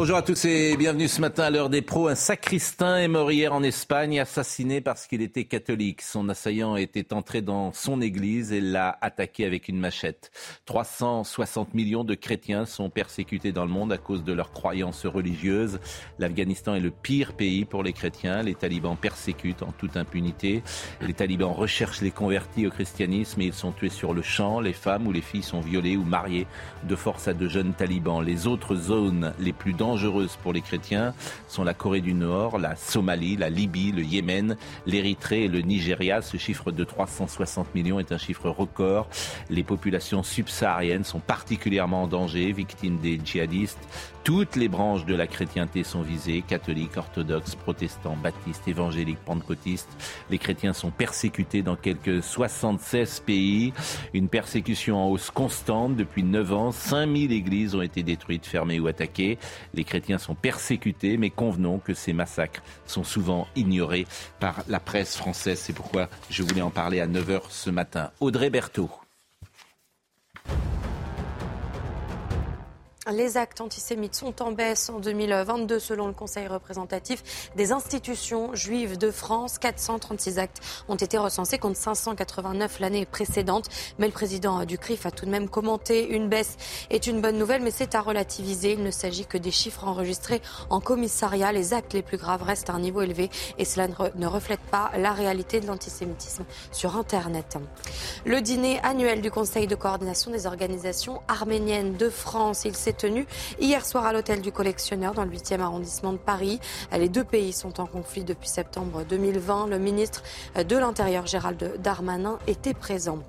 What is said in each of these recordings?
Bonjour à tous et bienvenue ce matin à l'heure des pros. Un sacristain est mort hier en Espagne, assassiné parce qu'il était catholique. Son assaillant était entré dans son église et l'a attaqué avec une machette. 360 millions de chrétiens sont persécutés dans le monde à cause de leurs croyances religieuses. L'Afghanistan est le pire pays pour les chrétiens. Les talibans persécutent en toute impunité. Les talibans recherchent les convertis au christianisme et ils sont tués sur le champ. Les femmes ou les filles sont violées ou mariées de force à de jeunes talibans. Les autres zones les plus dangereuses pour les chrétiens sont la Corée du Nord, la Somalie, la Libye, le Yémen, l'Érythrée et le Nigeria. Ce chiffre de 360 millions est un chiffre record. Les populations subsahariennes sont particulièrement en danger, victimes des djihadistes. Toutes les branches de la chrétienté sont visées, catholiques, orthodoxes, protestants, baptistes, évangéliques, pentecôtistes. Les chrétiens sont persécutés dans quelques 76 pays. Une persécution en hausse constante depuis 9 ans. 5000 églises ont été détruites, fermées ou attaquées. Les chrétiens sont persécutés, mais convenons que ces massacres sont souvent ignorés par la presse française. C'est pourquoi je voulais en parler à 9h ce matin. Audrey Berthaud. Les actes antisémites sont en baisse en 2022 selon le Conseil représentatif des institutions juives de France. 436 actes ont été recensés contre 589 l'année précédente. Mais le président du CRIF a tout de même commenté une baisse est une bonne nouvelle, mais c'est à relativiser. Il ne s'agit que des chiffres enregistrés en commissariat. Les actes les plus graves restent à un niveau élevé et cela ne reflète pas la réalité de l'antisémitisme sur Internet. Le dîner annuel du Conseil de coordination des organisations arméniennes de France, il s'est tenu hier soir à l'hôtel du collectionneur dans le 8e arrondissement de Paris. Les deux pays sont en conflit depuis septembre 2020. Le ministre de l'Intérieur, Gérald Darmanin, était présent.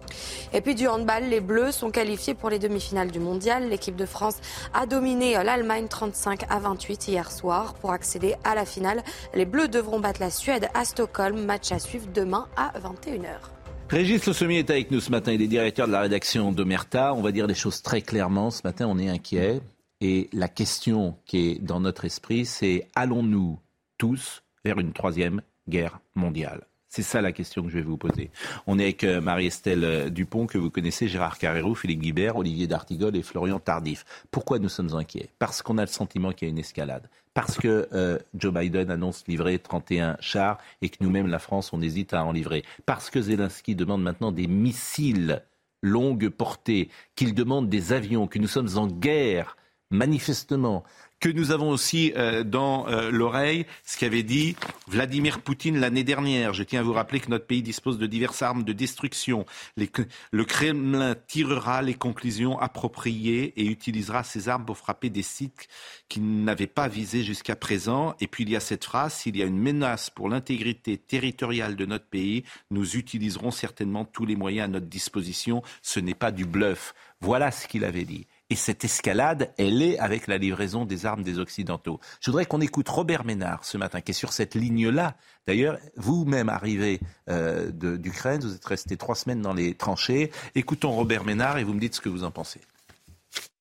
Et puis du handball, les Bleus sont qualifiés pour les demi-finales du mondial. L'équipe de France a dominé l'Allemagne 35 à 28 hier soir. Pour accéder à la finale, les Bleus devront battre la Suède à Stockholm. Match à suivre demain à 21h. Régis Le est avec nous ce matin. Il est directeur de la rédaction d'Omerta. On va dire les choses très clairement. Ce matin, on est inquiet. Et la question qui est dans notre esprit, c'est allons-nous tous vers une troisième guerre mondiale? C'est ça la question que je vais vous poser. On est avec euh, Marie-Estelle euh, Dupont, que vous connaissez, Gérard Carrérou, Philippe Guibert, Olivier D'Artigol et Florian Tardif. Pourquoi nous sommes inquiets? Parce qu'on a le sentiment qu'il y a une escalade. Parce que euh, Joe Biden annonce livrer 31 chars et que nous-mêmes, la France, on hésite à en livrer. Parce que Zelensky demande maintenant des missiles longue portée, qu'il demande des avions, que nous sommes en guerre manifestement que nous avons aussi euh, dans euh, l'oreille ce qu'avait dit Vladimir Poutine l'année dernière. Je tiens à vous rappeler que notre pays dispose de diverses armes de destruction. Le Kremlin tirera les conclusions appropriées et utilisera ces armes pour frapper des sites qu'il n'avait pas visés jusqu'à présent. Et puis il y a cette phrase, s'il y a une menace pour l'intégrité territoriale de notre pays, nous utiliserons certainement tous les moyens à notre disposition. Ce n'est pas du bluff. Voilà ce qu'il avait dit. Et cette escalade, elle est avec la livraison des armes des Occidentaux. Je voudrais qu'on écoute Robert Ménard ce matin, qui est sur cette ligne-là. D'ailleurs, vous-même arrivé euh, d'Ukraine, vous êtes resté trois semaines dans les tranchées. Écoutons Robert Ménard et vous me dites ce que vous en pensez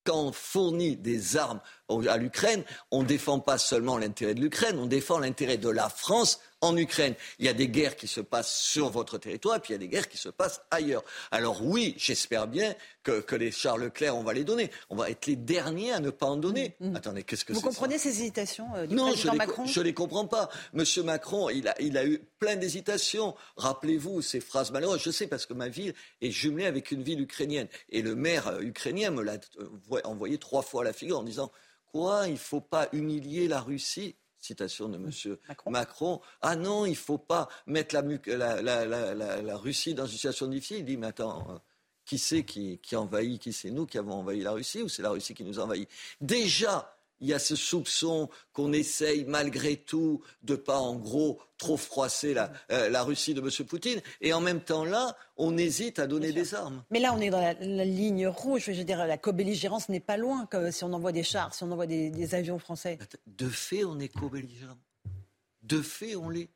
quand on fournit des armes à l'Ukraine, on ne défend pas seulement l'intérêt de l'Ukraine, on défend l'intérêt de la France en Ukraine. Il y a des guerres qui se passent sur votre territoire et puis il y a des guerres qui se passent ailleurs. Alors oui, j'espère bien que, les Charles Leclerc, on va les donner. On va être les derniers à ne pas en donner. Mmh, mmh. Attendez, qu'est-ce que Vous comprenez ces hésitations euh, du non, président je Macron je les comprends pas. Monsieur Macron, il a, il a eu plein d'hésitations. Rappelez-vous ces phrases malheureuses. Je sais parce que ma ville est jumelée avec une ville ukrainienne. Et le maire euh, ukrainien me l'a euh, envoyé trois fois à la figure en disant Quoi Il ne faut pas humilier la Russie? Citation de M. Macron. Ah non, il ne faut pas mettre la, la, Russie dans une situation difficile. Il dit, mais attends, euh, qui c'est qui, qui envahit Qui c'est nous qui avons envahi la Russie ou c'est la Russie qui nous envahit? Déjà, il y a ce soupçon qu'on essaye malgré tout de pas en gros trop froisser la, euh, Russie de M. Poutine. Et en même temps là, on hésite à donner des armes. Mais là, on est dans la, ligne rouge. Je veux dire, la co-belligérance n'est pas loin que si on envoie des chars, si on envoie des, des avions français. De fait, on est co-belligérant. De fait, on l'est.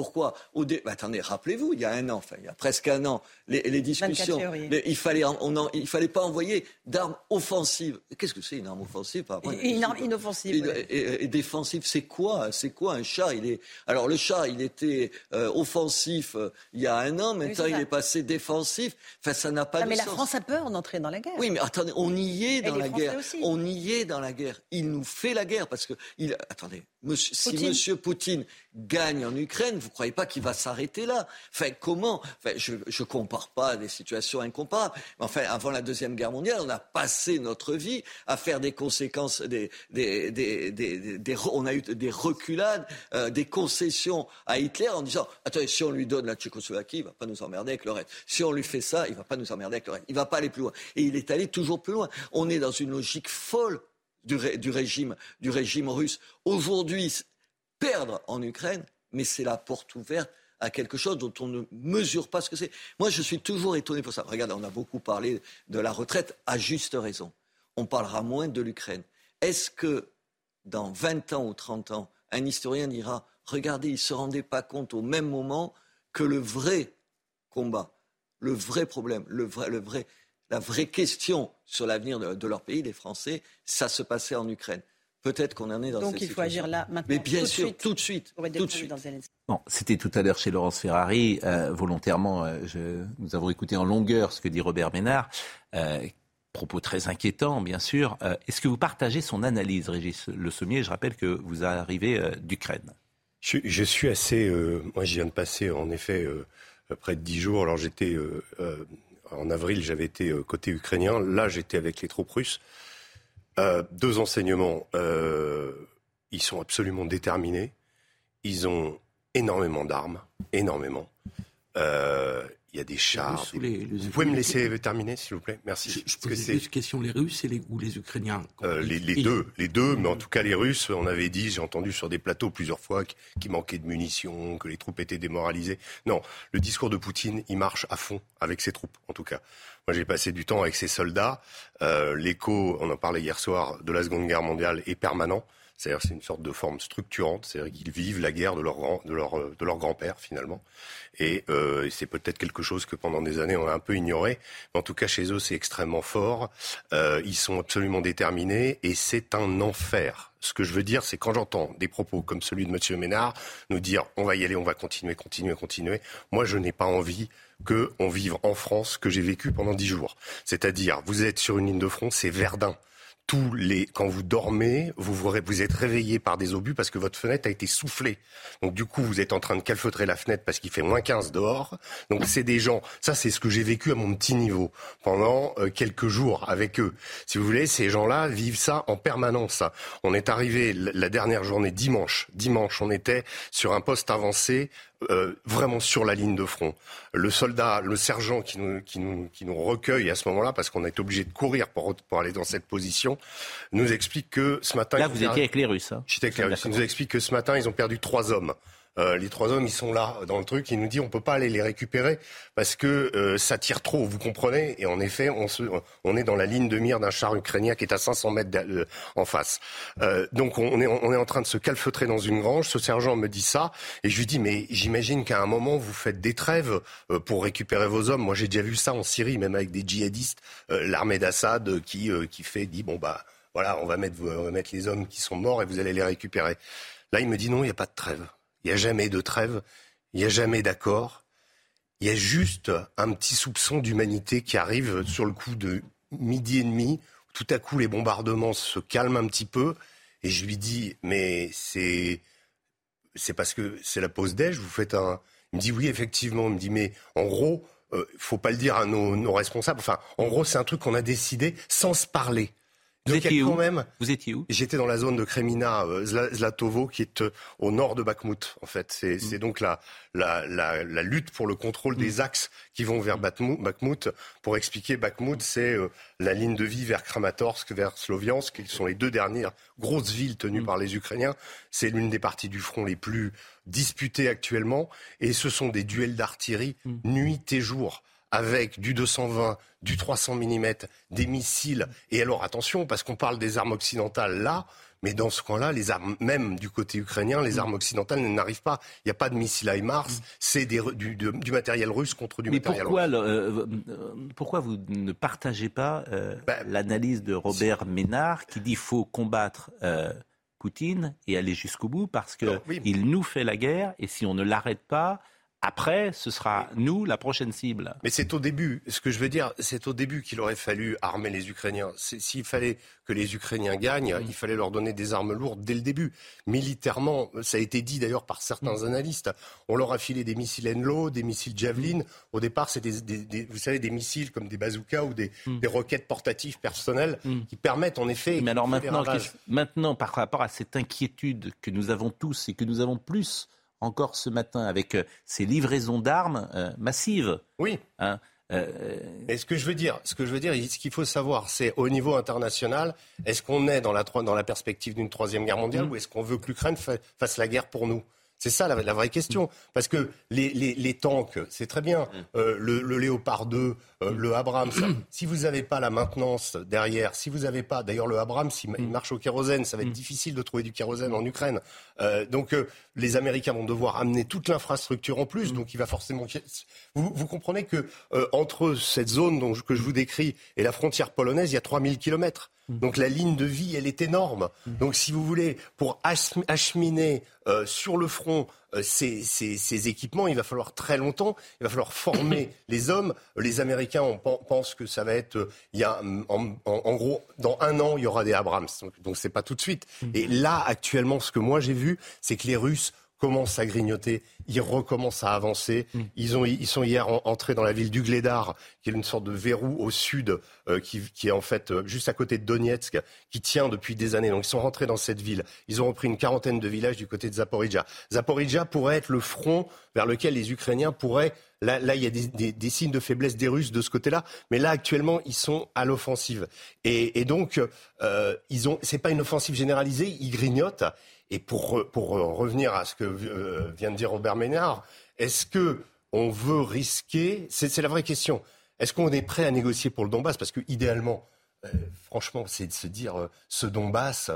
Pourquoi Au bah, Attendez, rappelez-vous, il y a un an, enfin il y a presque un an, les, discussions, il fallait, on il fallait pas envoyer d'armes offensives. Qu'est-ce que c'est une arme offensive Une arme inoffensive. Et, défensive, c'est quoi? C'est quoi un char Il est alors le char, il était euh, offensif euh, il y a un an, maintenant il est passé défensif. Enfin, ça n'a pas ah, de mais la France a peur d'entrer dans la guerre. Oui, mais attendez, on y est dans la guerre. On y est dans la guerre. Il nous fait la guerre parce que il. Attendez, si Monsieur Poutine gagne en Ukraine, vous ne croyez pas qu'il va s'arrêter là? Enfin, comment? Enfin, Je ne compare pas des situations incomparables. Mais enfin, avant la Deuxième Guerre mondiale, on a passé notre vie à faire des conséquences, des, des, des, des on a eu des reculades, euh, des concessions à Hitler en disant attendez, si on lui donne la Tchécoslovaquie, il ne va pas nous emmerder avec le reste. Si on lui fait ça, il ne va pas nous emmerder avec le reste. Il ne va pas aller plus loin. Et il est allé toujours plus loin. On est dans une logique folle du, régime, du régime russe. Aujourd'hui, perdre en Ukraine, mais c'est la porte ouverte à quelque chose dont on ne mesure pas ce que c'est. Moi, je suis toujours étonné pour ça. Regardez, on a beaucoup parlé de la retraite, à juste raison. On parlera moins de l'Ukraine. Est-ce que dans 20 ans ou 30 ans, un historien dira, regardez, ils ne se rendaient pas compte au même moment que le vrai combat, le vrai problème, le vrai, le vrai, la vraie question sur l'avenir de, leur pays, les Français, ça se passait en Ukraine. Peut-être qu'on en est dans Donc cette il faut agir là, maintenant. Mais bien sûr, tout de suite. Tout de suite. Bon, C'était tout à l'heure chez Laurence Ferrari. Euh, volontairement, euh, je, nous avons écouté en longueur ce que dit Robert Ménard. Euh, propos très inquiétants, bien sûr. Est-ce que vous partagez son analyse, Régis Le Sommier? Je rappelle que vous arrivez d'Ukraine. Je, je, suis assez. moi, je viens de passer, en effet, près de dix jours. Alors, j'étais en avril, j'avais été euh, côté ukrainien. Là, j'étais avec les troupes russes. Euh, deux enseignements. Euh, ils sont absolument déterminés. Ils ont énormément d'armes, énormément. Il y a des chars. Vous pouvez me laisser terminer, s'il vous plaît? Merci. Je, je pose une question les Russes les, ou les Ukrainiens euh, les, deux, les deux. Mais en tout cas, les Russes, on avait dit, j'ai entendu sur des plateaux plusieurs fois qu'il manquait de munitions, que les troupes étaient démoralisées. Non, le discours de Poutine, il marche à fond avec ses troupes, en tout cas. Moi, j'ai passé du temps avec ses soldats. Euh, l'écho, on en parlait hier soir, de la Seconde Guerre mondiale est permanent. C'est-à-dire c'est une sorte de forme structurante, c'est-à-dire qu'ils vivent la guerre de leur, de leur, de leur grand-père finalement. Et, euh, c'est peut-être quelque chose que pendant des années on a un peu ignoré. Mais en tout cas chez eux c'est extrêmement fort. Euh, ils sont absolument déterminés et c'est un enfer. Ce que je veux dire, c'est quand j'entends des propos comme celui de M. Ménard nous dire on va y aller, on va continuer, continuer, continuer. Moi je n'ai pas envie qu'on vive en France que j'ai vécu pendant dix jours. C'est-à-dire, vous êtes sur une ligne de front, c'est Verdun tous les, quand vous dormez, vous, vous êtes réveillé par des obus parce que votre fenêtre a été soufflée. Donc du coup, vous êtes en train de calfeutrer la fenêtre parce qu'il fait moins 15 dehors. Donc c'est des gens, ça c'est ce que j'ai vécu à mon petit niveau pendant euh, quelques jours avec eux. Si vous voulez, ces gens-là vivent ça en permanence. On est arrivé la dernière journée dimanche. Dimanche, on était sur un poste avancé euh, vraiment sur la ligne de front. Le soldat, le sergent qui nous, qui nous, qui nous recueille à ce moment-là, parce qu'on est obligé de courir pour, pour aller dans cette position, nous explique que ce matin... Là, vous étiez avec les Russes. Hein. J'étais avec les Russes. Il nous explique que ce matin, ils ont perdu trois hommes. Euh, les trois hommes, ils sont là dans le truc. Il nous dit on peut pas aller les récupérer parce que euh, ça tire trop. Vous comprenez? Et en effet, on, se, on est dans la ligne de mire d'un char ukrainien qui est à 500 mètres euh, en face. donc on est, on est en train de se calfeutrer dans une grange. Ce sergent me dit ça et je lui dis mais j'imagine qu'à un moment vous faites des trêves pour récupérer vos hommes. Moi j'ai déjà vu ça en Syrie, même avec des djihadistes, l'armée d'Assad qui qui fait dit bon bah voilà on va mettre on va mettre les hommes qui sont morts et vous allez les récupérer. Là il me dit non il n'y a pas de trêve. Il n'y a jamais de trêve, il n'y a jamais d'accord. Il y a juste un petit soupçon d'humanité qui arrive sur le coup de midi et demi. Tout à coup, les bombardements se calment un petit peu. Et je lui dis, mais c'est, parce que c'est la pause déj, vous faites un. Il me dit, oui, effectivement. Il me dit, mais en gros, euh, faut pas le dire à nos, nos responsables. Enfin, en gros, c'est un truc qu'on a décidé sans se parler. Vous étiez quand même Vous étiez où? J'étais dans la zone de Kremina, euh, Zla- Zlatovo, qui est euh, au nord de Bakhmut, en fait. C'est c'est donc la, la, la, la lutte pour le contrôle des axes qui vont vers Bakhmut. Pour expliquer, Bakhmut, c'est euh, la ligne de vie vers Kramatorsk, vers Sloviansk, qui sont les deux dernières grosses villes tenues par les Ukrainiens. C'est l'une des parties du front les plus disputées actuellement. Et ce sont des duels d'artillerie nuit et jour avec du 220, du 300 mm, des missiles. Et alors attention, parce qu'on parle des armes occidentales là, mais dans ce coin-là, les armes, même du côté ukrainien, les armes occidentales n'arrivent pas. Il n'y a pas de missiles HIMARS, c'est des re- du, matériel russe contre du Mais matériel pourquoi, russe. euh, pourquoi vous ne partagez pas euh, Ben, l'analyse de Robert Ménard qui dit qu'il faut combattre euh, Poutine et aller jusqu'au bout parce qu'il oui. nous fait la guerre et si on ne l'arrête pas, après, ce sera nous la prochaine cible. Mais c'est au début. Ce que je veux dire, c'est au début qu'il aurait fallu armer les Ukrainiens. S'il fallait que les Ukrainiens gagnent, il fallait leur donner des armes lourdes dès le début. Militairement, ça a été dit d'ailleurs par certains analystes, on leur a filé des missiles Enlo, des missiles Javelin. Au départ, c'est des, des- des- vous savez, des missiles comme des bazookas ou des, des roquettes portatives personnelles qui permettent en effet. Mais alors maintenant, maintenant, par rapport à cette inquiétude que nous avons tous et que nous avons plus encore ce matin avec euh, ces livraisons d'armes euh, massives, Oui. hein, euh, ce que je veux dire, ce que je veux dire, ce qu'il faut savoir, c'est au niveau international, est-ce qu'on est dans la, troi- dans la perspective d'une troisième guerre mondiale Mm. ou est-ce qu'on veut que l'Ukraine fa- fasse la guerre pour nous? C'est ça la, la vraie question. Parce que les, les, les tanks, c'est très bien. Mm. Euh, le, le Léopard 2, euh, le Abrams, si vous n'avez pas la maintenance derrière, si vous n'avez pas, d'ailleurs le Abrams, il, Mm. marche au kérosène, ça va être difficile de trouver du kérosène en Ukraine. Euh, donc les Américains vont devoir amener toute l'infrastructure en Mm. plus, donc il va forcément. Vous, vous comprenez que entre cette zone dont que je vous décris et la frontière polonaise, il y a 3000 kilomètres. Donc la ligne de vie, elle est énorme. Donc si vous voulez, pour ach- acheminer euh, sur le front euh, ces, ces- ces équipements, il va falloir très longtemps. Il va falloir former les hommes. Les Américains on pen- pensent que ça va être, euh, il y a, hum, en, en- en gros, dans un an, il y aura des Abrams. Donc, donc c'est pas tout de suite. Et là, actuellement, ce que moi j'ai vu, c'est que les Russes commencent à grignoter, ils recommencent à avancer. Ils, ont, ils sont hier en- entrés dans la ville d'Ugledar, qui est une sorte de verrou au sud, euh, qui, qui est en fait euh, juste à côté de Donetsk, qui tient depuis des années. Donc ils sont rentrés dans cette ville. Ils ont repris une quarantaine de villages du côté de Zaporizhia. Zaporizhia pourrait être le front vers lequel les Ukrainiens pourraient... Là, là il y a des, des- des signes de faiblesse des Russes de ce côté-là, mais là actuellement ils sont à l'offensive. Et, et donc euh, ils ont, c'est pas une offensive généralisée, ils grignotent. Et pour, euh, revenir à ce que euh, vient de dire Robert Ménard, est-ce que on veut risquer C'est la vraie question. Est-ce qu'on est prêt à négocier pour le Donbass? Parce que idéalement, euh, franchement, c'est de se dire ce Donbass.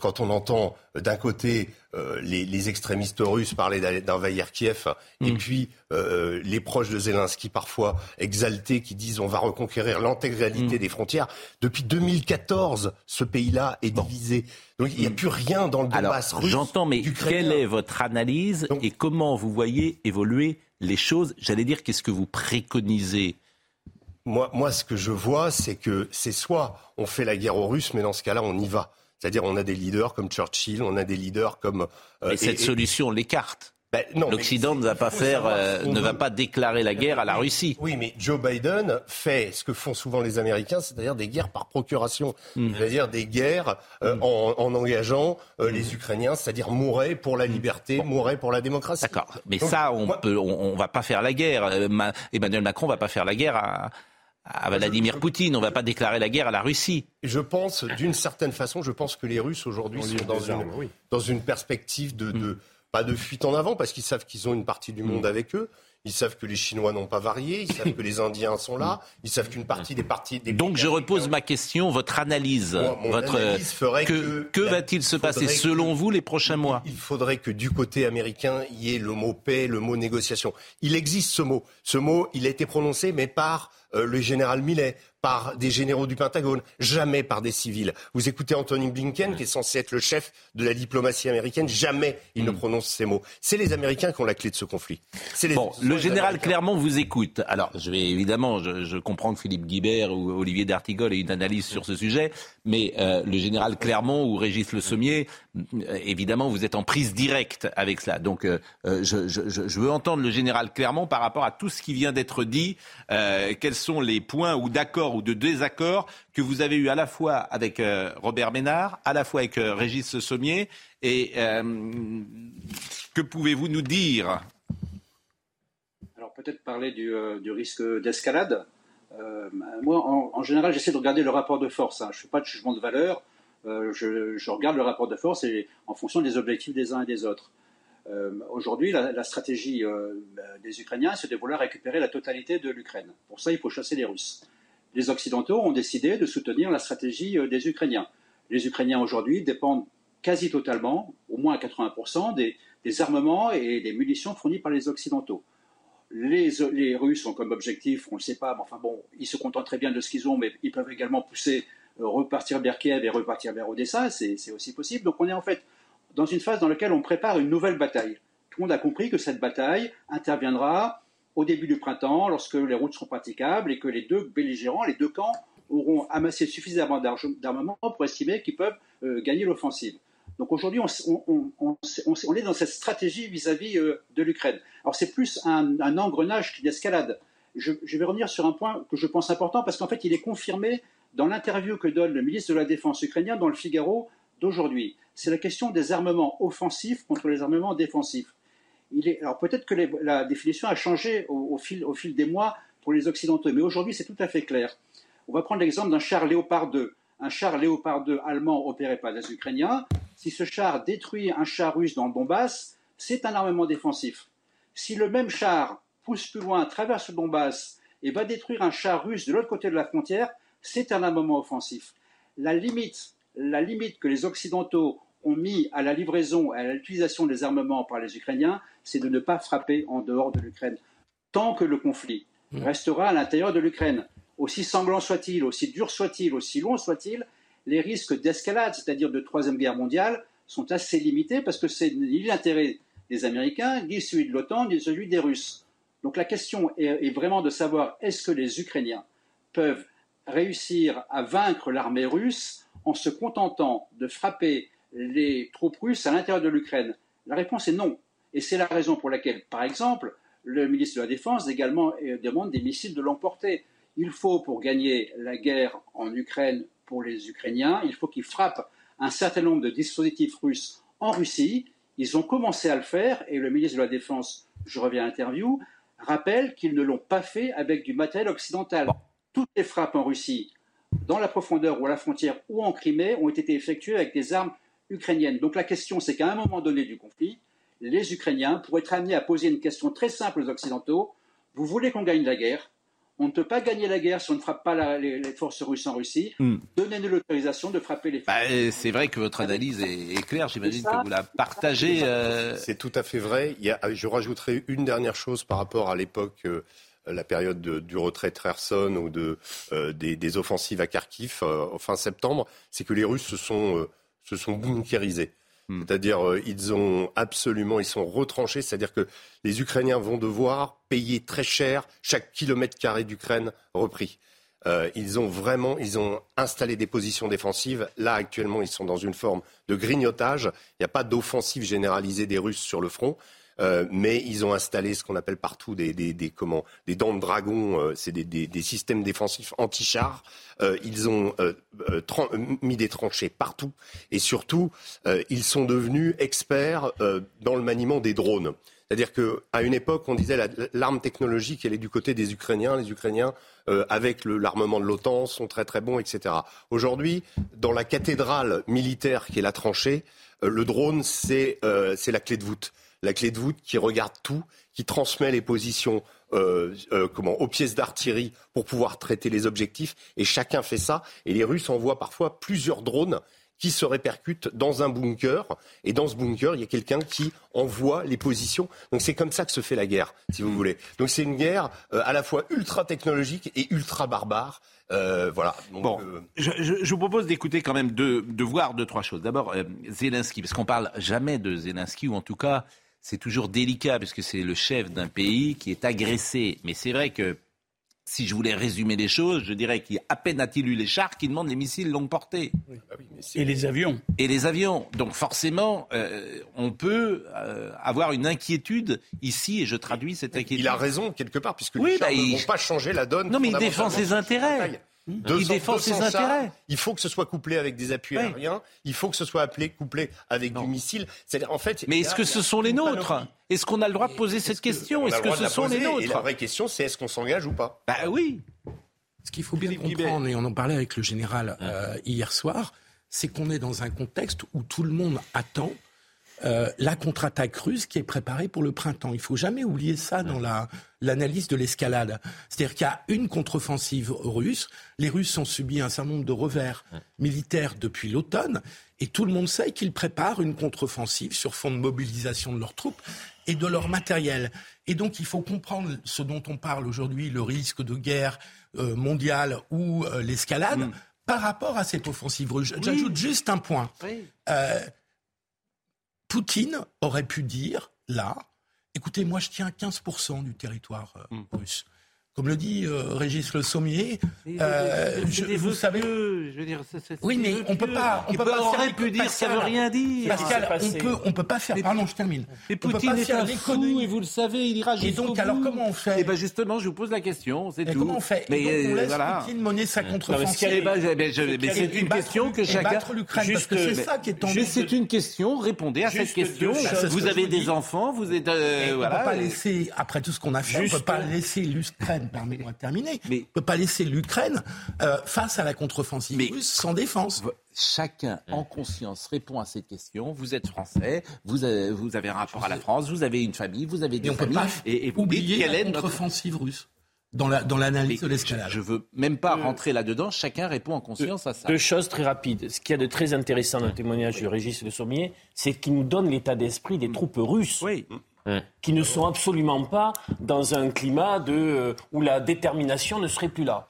Quand on entend euh, d'un côté euh, les, les extrémistes russes parler d'envahir Kiev, et puis euh, les proches de Zelensky parfois exaltés qui disent on va reconquérir l'intégralité des frontières. Depuis 2014, ce pays-là est divisé. Donc il n'y a plus rien dans le Donbass russe. j'entends, mais quelle est votre analyse Donc- et comment vous voyez évoluer les choses? J'allais dire, qu'est-ce que vous préconisez? Moi, moi, ce que je vois, c'est que c'est soit on fait la guerre aux Russes, mais dans ce cas-là, on y va. C'est-à-dire, on a des leaders comme Churchill, on a des leaders comme. euh, cette et- et- solution, on l'écarte. ben, L'Occident ne va pas faire, euh, ne va pas déclarer la guerre à la Russie. Oui, mais Joe Biden fait ce que font souvent les Américains, c'est-à-dire des guerres par procuration, Mm. c'est-à-dire des guerres euh, en, en engageant euh, les Ukrainiens, c'est-à-dire mourraient pour la liberté, mourraient pour la démocratie. D'accord. Mais Donc, ça, on peut, on, on va pas faire la guerre. Euh, Ma- Emmanuel Macron va pas faire la guerre à, à Vladimir Poutine. On va pas déclarer la guerre à la Russie. Je pense, d'une certaine façon, je pense que les Russes aujourd'hui sont dans une, dans une perspective de, de- pas de fuite en avant, parce qu'ils savent qu'ils ont une partie du monde avec eux. Ils savent que les Chinois n'ont pas varié. Ils savent que les Indiens sont là. Ils savent qu'une partie des parties des Donc je repose africains- ma question, votre analyse, Moi, mon votre analyse ferait que, que va-t-il se passer selon que- vous les prochains mois Il faudrait que du côté américain, il y ait le mot paix, le mot négociation. Il existe ce mot. Ce mot, il a été prononcé, mais par euh, le général Millet, par des généraux du Pentagone, jamais par des civils. Vous écoutez Anthony Blinken, qui est censé être le chef de la diplomatie américaine, jamais il ne prononce ces mots. C'est les Américains qui ont la clé de ce conflit. Les- Bon, le général Américains. Clermont vous écoute. Alors, je vais évidemment, je, je comprends que Philippe Guibert ou Olivier D'Artigol aient une analyse sur ce sujet, mais euh, le général Clermont ou Régis Le Sommier, euh, évidemment, vous êtes en prise directe avec cela. Donc, euh, euh, je, je- je- veux entendre le général Clermont par rapport à tout ce qui vient d'être dit. Euh, quels sont les points ou d'accord ou de désaccord que vous avez eu à la fois avec euh, Robert Ménard, à la fois avec euh, Régis Sommier. Et que pouvez-vous nous dire? Alors peut-être parler du, risque d'escalade. moi, en, général, j'essaie de regarder le rapport de force. Hein. Je ne fais pas de jugement de valeur. Je, regarde le rapport de force et, en fonction des objectifs des uns et des autres. Euh, aujourd'hui, la, stratégie euh, des Ukrainiens, c'est de vouloir récupérer la totalité de l'Ukraine. Pour ça, il faut chasser les Russes. Les Occidentaux ont décidé de soutenir la stratégie euh, des Ukrainiens. Les Ukrainiens aujourd'hui dépendent quasi totalement, au moins à 80%, des, armements et des munitions fournis par les Occidentaux. Les, les, Russes ont comme objectif, on ne le sait pas, mais enfin bon, ils se contentent très bien de ce qu'ils ont, mais ils peuvent également pousser, repartir vers Kiev et repartir vers Odessa, c'est aussi possible. Donc on est en fait dans une phase dans laquelle on prépare une nouvelle bataille. Tout le monde a compris que cette bataille interviendra au début du printemps, lorsque les routes seront praticables et que les deux belligérants, les deux camps, auront amassé suffisamment d'armement pour estimer qu'ils peuvent euh, gagner l'offensive. Donc aujourd'hui, on, est dans cette stratégie vis-à-vis euh, de l'Ukraine. Alors c'est plus un, engrenage qui d'escalade. Je, je, vais revenir sur un point que je pense important parce qu'en fait, il est confirmé dans l'interview que donne le ministre de la Défense ukrainien dans le Figaro d'aujourd'hui c'est la question des armements offensifs contre les armements défensifs. Alors peut-être que la définition a changé au, fil, des mois pour les Occidentaux, mais aujourd'hui c'est tout à fait clair. On va prendre l'exemple d'un char Léopard 2. Un char Léopard 2 allemand opéré par les Ukrainiens. Si ce char détruit un char russe dans le Donbass, c'est un armement défensif. Si le même char pousse plus loin, traverse le Donbass et va détruire un char russe de l'autre côté de la frontière, c'est un armement offensif. La limite, la limite que les Occidentaux ont mis à la livraison et à l'utilisation des armements par les Ukrainiens, c'est de ne pas frapper en dehors de l'Ukraine. Tant que le conflit mmh. restera à l'intérieur de l'Ukraine, aussi sanglant soit-il, aussi dur soit-il, aussi long soit-il, les risques d'escalade, c'est-à-dire de troisième guerre mondiale, sont assez limités parce que c'est ni l'intérêt des Américains, ni celui de l'OTAN, ni celui des Russes. Donc la question est vraiment de savoir est-ce que les Ukrainiens peuvent réussir à vaincre l'armée russe en se contentant de frapper les troupes russes à l'intérieur de l'Ukraine La réponse est non. Et c'est la raison pour laquelle, par exemple, le ministre de la Défense également euh, demande des missiles de l'emporter. Il faut, pour gagner la guerre en Ukraine pour les Ukrainiens, il faut qu'ils frappent un certain nombre de dispositifs russes en Russie. Ils ont commencé à le faire et le ministre de la Défense, je reviens à l'interview, rappelle qu'ils ne l'ont pas fait avec du matériel occidental. Toutes les frappes en Russie, dans la profondeur ou à la frontière ou en Crimée, ont été effectuées avec des armes ukrainienne. Donc la question, c'est qu'à un moment donné du conflit, les Ukrainiens pourraient être amenés à poser une question très simple aux Occidentaux. Vous voulez qu'on gagne la guerre on ne peut pas gagner la guerre si on ne frappe pas les, forces russes en Russie. Hmm. Donnez-nous l'autorisation de frapper les forces. Bah, c'est vrai que votre analyse est, claire. J'imagine que vous la partagez. Euh, c'est tout à fait vrai. Il y a, je rajouterai une dernière chose par rapport à l'époque. Euh, la période du retrait de Kherson ou de, euh, des, offensives à Kharkiv fin septembre, c'est que les Russes se sont se sont bunkérisés. Hmm. C'est-à-dire, euh, ils ont absolument, ils sont retranchés. C'est-à-dire que les Ukrainiens vont devoir payer très cher chaque kilomètre carré d'Ukraine repris. Euh, ils ont vraiment, ils ont installé des positions défensives. Là, actuellement, ils sont dans une forme de grignotage. Il n'y a pas d'offensive généralisée des Russes sur le front. Euh, mais ils ont installé ce qu'on appelle partout des, des, des, comment, des dents de dragon, euh, c'est des, des, systèmes défensifs anti-chars. Euh, ils ont mis des tranchées partout et surtout, ils sont devenus experts dans le maniement des drones. C'est-à-dire qu'à une époque, on disait l'arme technologique, elle est du côté des Ukrainiens. Les Ukrainiens, avec l'armement de l'OTAN, sont très très bons, etc. Aujourd'hui, dans la cathédrale militaire qui est la tranchée, le drone, c'est la clé de voûte la clé de voûte qui regarde tout, qui transmet les positions euh, euh, comment, aux pièces d'artillerie pour pouvoir traiter les objectifs. Et chacun fait ça. Et les Russes envoient parfois plusieurs drones qui se répercutent dans un bunker. Et dans ce bunker, il y a quelqu'un qui envoie les positions. Donc c'est comme ça que se fait la guerre, si vous voulez. Donc c'est une guerre euh, à la fois ultra technologique et ultra barbare. voilà. bon, je, je, vous propose d'écouter quand même de, de voir deux trois choses. D'abord Zelensky, parce qu'on parle jamais de Zelensky ou en tout cas c'est toujours délicat parce que c'est le chef d'un pays qui est agressé. Mais c'est vrai que si je voulais résumer les choses, je dirais qu'à peine a-t-il eu les chars qui demandent les missiles longue portée. Ah et les avions. Et les avions. Donc forcément, euh, on peut euh, avoir une inquiétude ici, et je traduis cette inquiétude. Il a raison quelque part, puisque les chars bah, ne vont pas changer la donne. Non, mais il défend ses intérêts. Il défend ses intérêts. Il faut que ce soit couplé avec des appuis aériens. Il faut que ce soit appelé, couplé avec du missile. En fait, mais est-ce que ce sont les nôtres Est-ce qu'on a le droit de poser cette question Est-ce que ce sont les nôtres Et la vraie question, c'est est-ce qu'on s'engage ou pas Bah oui. Ce qu'il faut bien comprendre, et on en parlait avec le général euh, hier soir, c'est qu'on est dans un contexte où tout le monde attend euh, la contre-attaque russe qui est préparée pour le printemps. Il faut jamais oublier ça dans la, l'analyse de l'escalade. C'est-à-dire qu'il y a une contre-offensive russe. Les Russes ont subi un certain nombre de revers militaires depuis l'automne. Et tout le monde sait qu'ils préparent une contre-offensive sur fond de mobilisation de leurs troupes et de leur matériel. Et donc il faut comprendre ce dont on parle aujourd'hui, le risque de guerre euh, mondiale ou euh, l'escalade, mm. par rapport à cette offensive russe. J'ajoute juste un point. Poutine aurait pu dire, là, écoutez, moi je tiens 15% du territoire euh, mm. russe. Comme le dit euh, Régis Le Sommier, euh, je, vous savez, je veux dire, oui, mais on peut pas, on peut pas faire pu dire, ça veut rien dire. Pascal, on peut, on peut pas faire. Pardon, je termine. Mais Poutine est un fou et vous le savez, il ira jusqu'au Et donc, alors comment on fait Eh ben justement, je vous pose la question, c'est tout. Comment on fait Mais on laisse voilà. Poutine mener sa contre-offensive. Eh ben, mais c'est une question que chacun. Juste, c'est ça qui est en C'est une question. Répondez à cette question. Vous avez des enfants, vous êtes. On ne peut pas laisser, après tout ce qu'on a fait, on ne peut pas laisser l'Ukraine permettez-moi de terminer, mais, ne peut pas laisser l'Ukraine euh, face à la contre-offensive russe sans défense. Chacun en conscience répond à cette question. Vous êtes français, vous avez, vous avez un rapport à la France, vous avez une famille, vous avez des familles. Peut pas et, vous oublier la contre-offensive russe dans l'analyse dans de l'escalade. Je veux même pas rentrer là-dedans. Chacun répond en conscience à ça. Deux choses très rapides. Ce qu'il y a de très intéressant dans le témoignage de Régis Le Sommier, c'est qu'il nous donne l'état d'esprit des troupes russes. Oui qui ne sont absolument pas dans un climat de, euh, où la détermination ne serait plus là.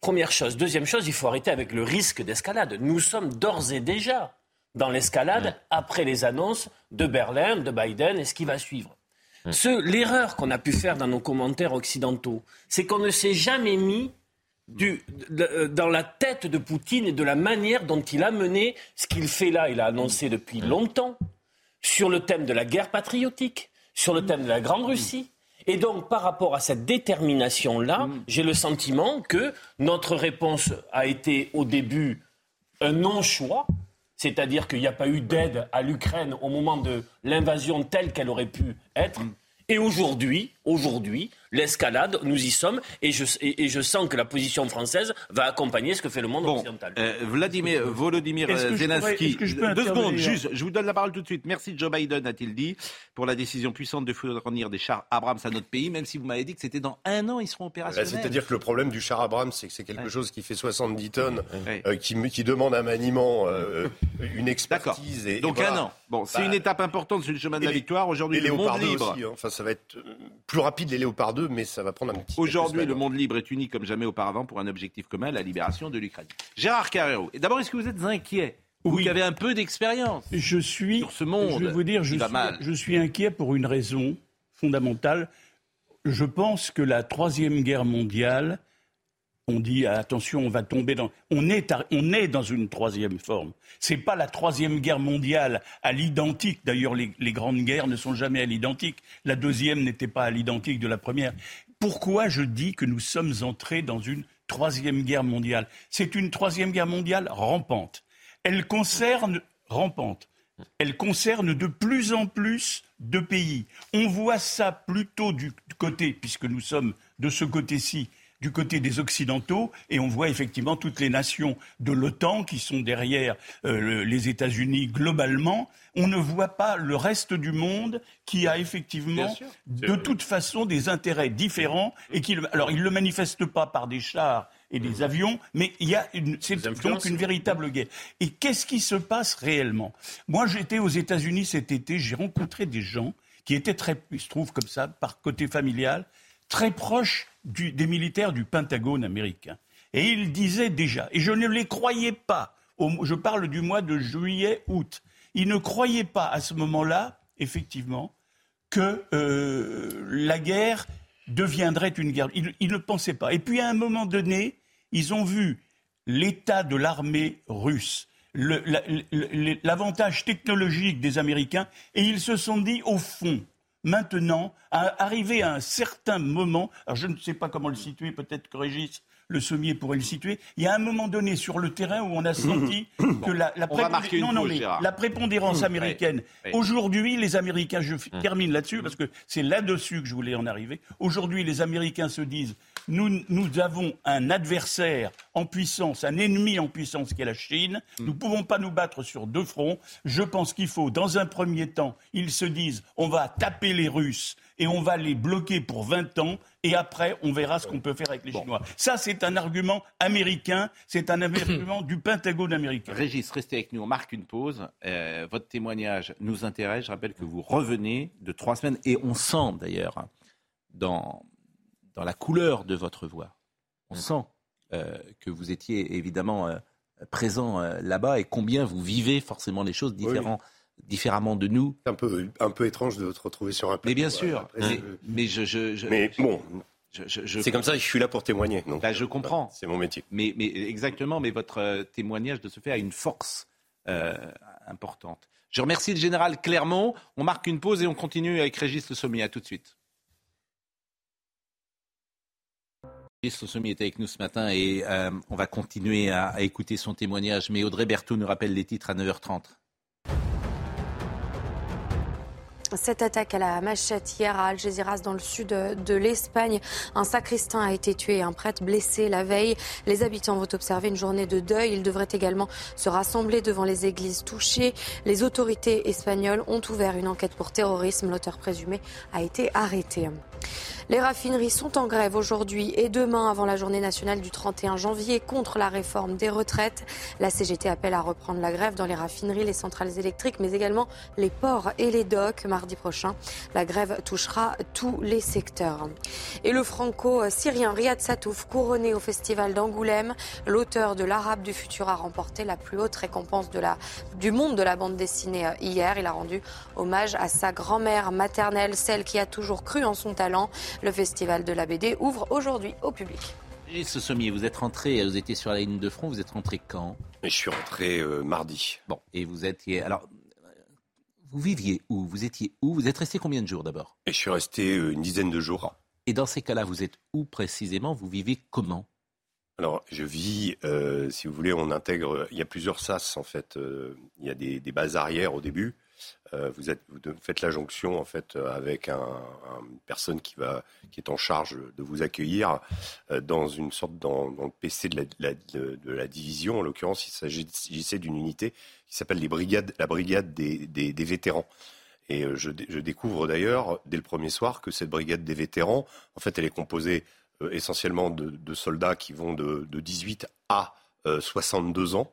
Première chose. Deuxième chose, il faut arrêter avec le risque d'escalade. Nous sommes d'ores et déjà dans l'escalade après les annonces de Berlin, de Biden et ce qui va suivre. L'erreur qu'on a pu faire dans nos commentaires occidentaux, c'est qu'on ne s'est jamais mis du, euh, dans la tête de Poutine et de la manière dont il a mené ce qu'il fait là. Il a annoncé depuis longtemps sur le thème de la guerre patriotique, sur le thème de la Grande Russie. Et donc, par rapport à cette détermination-là, mm. j'ai le sentiment que notre réponse a été au début un non-choix, c'est-à-dire qu'il n'y a pas eu d'aide à l'Ukraine au moment de l'invasion telle qu'elle aurait pu être. Mm. Et aujourd'hui, aujourd'hui, l'escalade, nous y sommes, et je, et, je, sens que la position française va accompagner ce que fait le monde occidental. Euh, Vladimir, Volodymyr Zelensky, deux secondes, juste, je vous donne la parole tout de suite. Merci Joe Biden, a-t-il dit, pour la décision puissante de fournir des chars Abrams à notre pays, même si vous m'avez dit que c'était dans un an, ils seront opérationnels. Bah, c'est-à-dire que le problème du char Abrams, c'est que c'est quelque chose qui fait 70 tonnes, euh, qui, qui, demande un maniement, euh, une expertise. Et, Donc un an. Bon, c'est bah, une étape importante sur le chemin de la victoire. Aujourd'hui, le monde libre. Aussi, hein. Enfin, ça va être plus rapide les Léopard 2, mais ça va prendre un petit Aujourd'hui, le monde libre est uni comme jamais auparavant pour un objectif commun, la libération de l'Ukraine. Gérard Carrero, d'abord, est-ce que vous êtes inquiet vous qui avez un peu d'expérience je suis, sur ce monde? je vais vous dire, je suis, je suis inquiet pour une raison fondamentale. Je pense que la Troisième Guerre mondiale on dit attention, on va tomber dans. On est, dans une troisième forme. C'est pas la troisième guerre mondiale à l'identique. D'ailleurs, les, grandes guerres ne sont jamais à l'identique. La deuxième n'était pas à l'identique de la première. Pourquoi je dis que nous sommes entrés dans une troisième guerre mondiale? C'est une troisième guerre mondiale rampante. Elle concerne rampante. Elle concerne de plus en plus de pays. On voit ça plutôt du côté, puisque nous sommes de ce côté-ci, du côté des Occidentaux, et on voit effectivement toutes les nations de l'OTAN qui sont derrière euh, les États-Unis globalement. On ne voit pas le reste du monde qui a effectivement de toute façon des intérêts différents et qui, alors ils ne le manifestent pas par des chars et des mmh. avions, mais il y a une, c'est donc une véritable guerre. Et qu'est-ce qui se passe réellement? Moi, j'étais aux États-Unis cet été, j'ai rencontré des gens qui étaient très, il se trouve comme ça, par côté familial, très proches des militaires du Pentagone américain. Et ils disaient déjà, et je ne les croyais pas, je parle du mois de juillet-août, ils ne croyaient pas à ce moment-là, effectivement, que euh, la guerre deviendrait une guerre. Ils, ne pensaient pas. Et puis à un moment donné, ils ont vu l'état de l'armée russe, l'avantage technologique des Américains, et ils se sont dit, au fond, maintenant, à arriver à un certain moment, alors je ne sais pas comment le situer, peut-être que Régis le sommier pourrait le situer. Il y a un moment donné sur le terrain où on a senti que la, la, la prépondérance américaine. Aujourd'hui, les Américains, je hum. termine là-dessus parce que c'est là-dessus que je voulais en arriver. Aujourd'hui, les Américains se disent nous, nous avons un adversaire en puissance, un ennemi en puissance qui est la Chine. Hum. Nous ne pouvons pas nous battre sur deux fronts. Je pense qu'il faut, dans un premier temps, ils se disent on va taper les Russes et on va les bloquer pour 20 ans et après on verra ce qu'on peut faire avec les Chinois. Ça c'est un argument américain, c'est un argument du Pentagone américain. Régis, restez avec nous, on marque une pause. Euh, votre témoignage nous intéresse. Je rappelle que vous revenez de trois semaines et on sent d'ailleurs dans, dans la couleur de votre voix, on sent euh, que vous étiez évidemment euh, présent là-bas et combien vous vivez forcément les choses différentes différemment de nous. C'est un peu, un peu étrange de te retrouver sur un plateau. Mais bien sûr. mais, je, mais bon. c'est comme ça, je suis là pour témoigner. Bah, je comprends. C'est mon métier. Mais, mais, exactement, mais votre euh, témoignage de ce fait a une force euh, importante. Je remercie le général Clermont. On marque une pause et on continue avec Régis Le Sommier. À tout de suite. Sommier est avec nous ce matin et euh, on va continuer à, à, écouter son témoignage. Mais Audrey Berthaud nous rappelle les titres à 9h30. Cette attaque à la machette hier à Algeciras dans le sud de l'Espagne. Un sacristain a été tué un prêtre blessé la veille. Les habitants vont observer une journée de deuil. Ils devraient également se rassembler devant les églises touchées. Les autorités espagnoles ont ouvert une enquête pour terrorisme. L'auteur présumé a été arrêté. Les raffineries sont en grève aujourd'hui et demain avant la journée nationale du 31 janvier contre la réforme des retraites. La CGT appelle à reprendre la grève dans les raffineries, les centrales électriques, mais également les ports et les docks. Mardi prochain, la grève touchera tous les secteurs. Et le franco-syrien Riyad Satouf, couronné au festival d'Angoulême, l'auteur de L'Arabe du futur a remporté la plus haute récompense du monde de la bande dessinée hier. Il a rendu hommage à sa grand-mère maternelle, celle qui a toujours cru en son talent. Le festival de la BD ouvre aujourd'hui au public. Et ce sommier, vous êtes rentré, vous étiez sur la ligne de front, vous êtes rentré quand? Je suis rentré euh, mardi. Bon, et vous étiez. Alors, vous viviez où? Vous étiez où? Vous êtes resté combien de jours d'abord? Je suis resté euh, une dizaine de jours. Et dans ces cas-là, vous êtes où précisément? Vous vivez comment? Alors, je vis, euh, si vous voulez, on intègre. Il y a plusieurs sas en fait. il y a des, des bases arrières au début. Euh, vous, faites la jonction en fait euh, avec un, une personne qui est en charge de vous accueillir euh, dans une sorte dans, le PC de la, division. En l'occurrence, il s'agissait d'une unité qui s'appelle la brigade des, vétérans. Et je, découvre d'ailleurs dès le premier soir que cette brigade des vétérans, en fait, elle est composée essentiellement de, soldats qui vont de 18 à 62 ans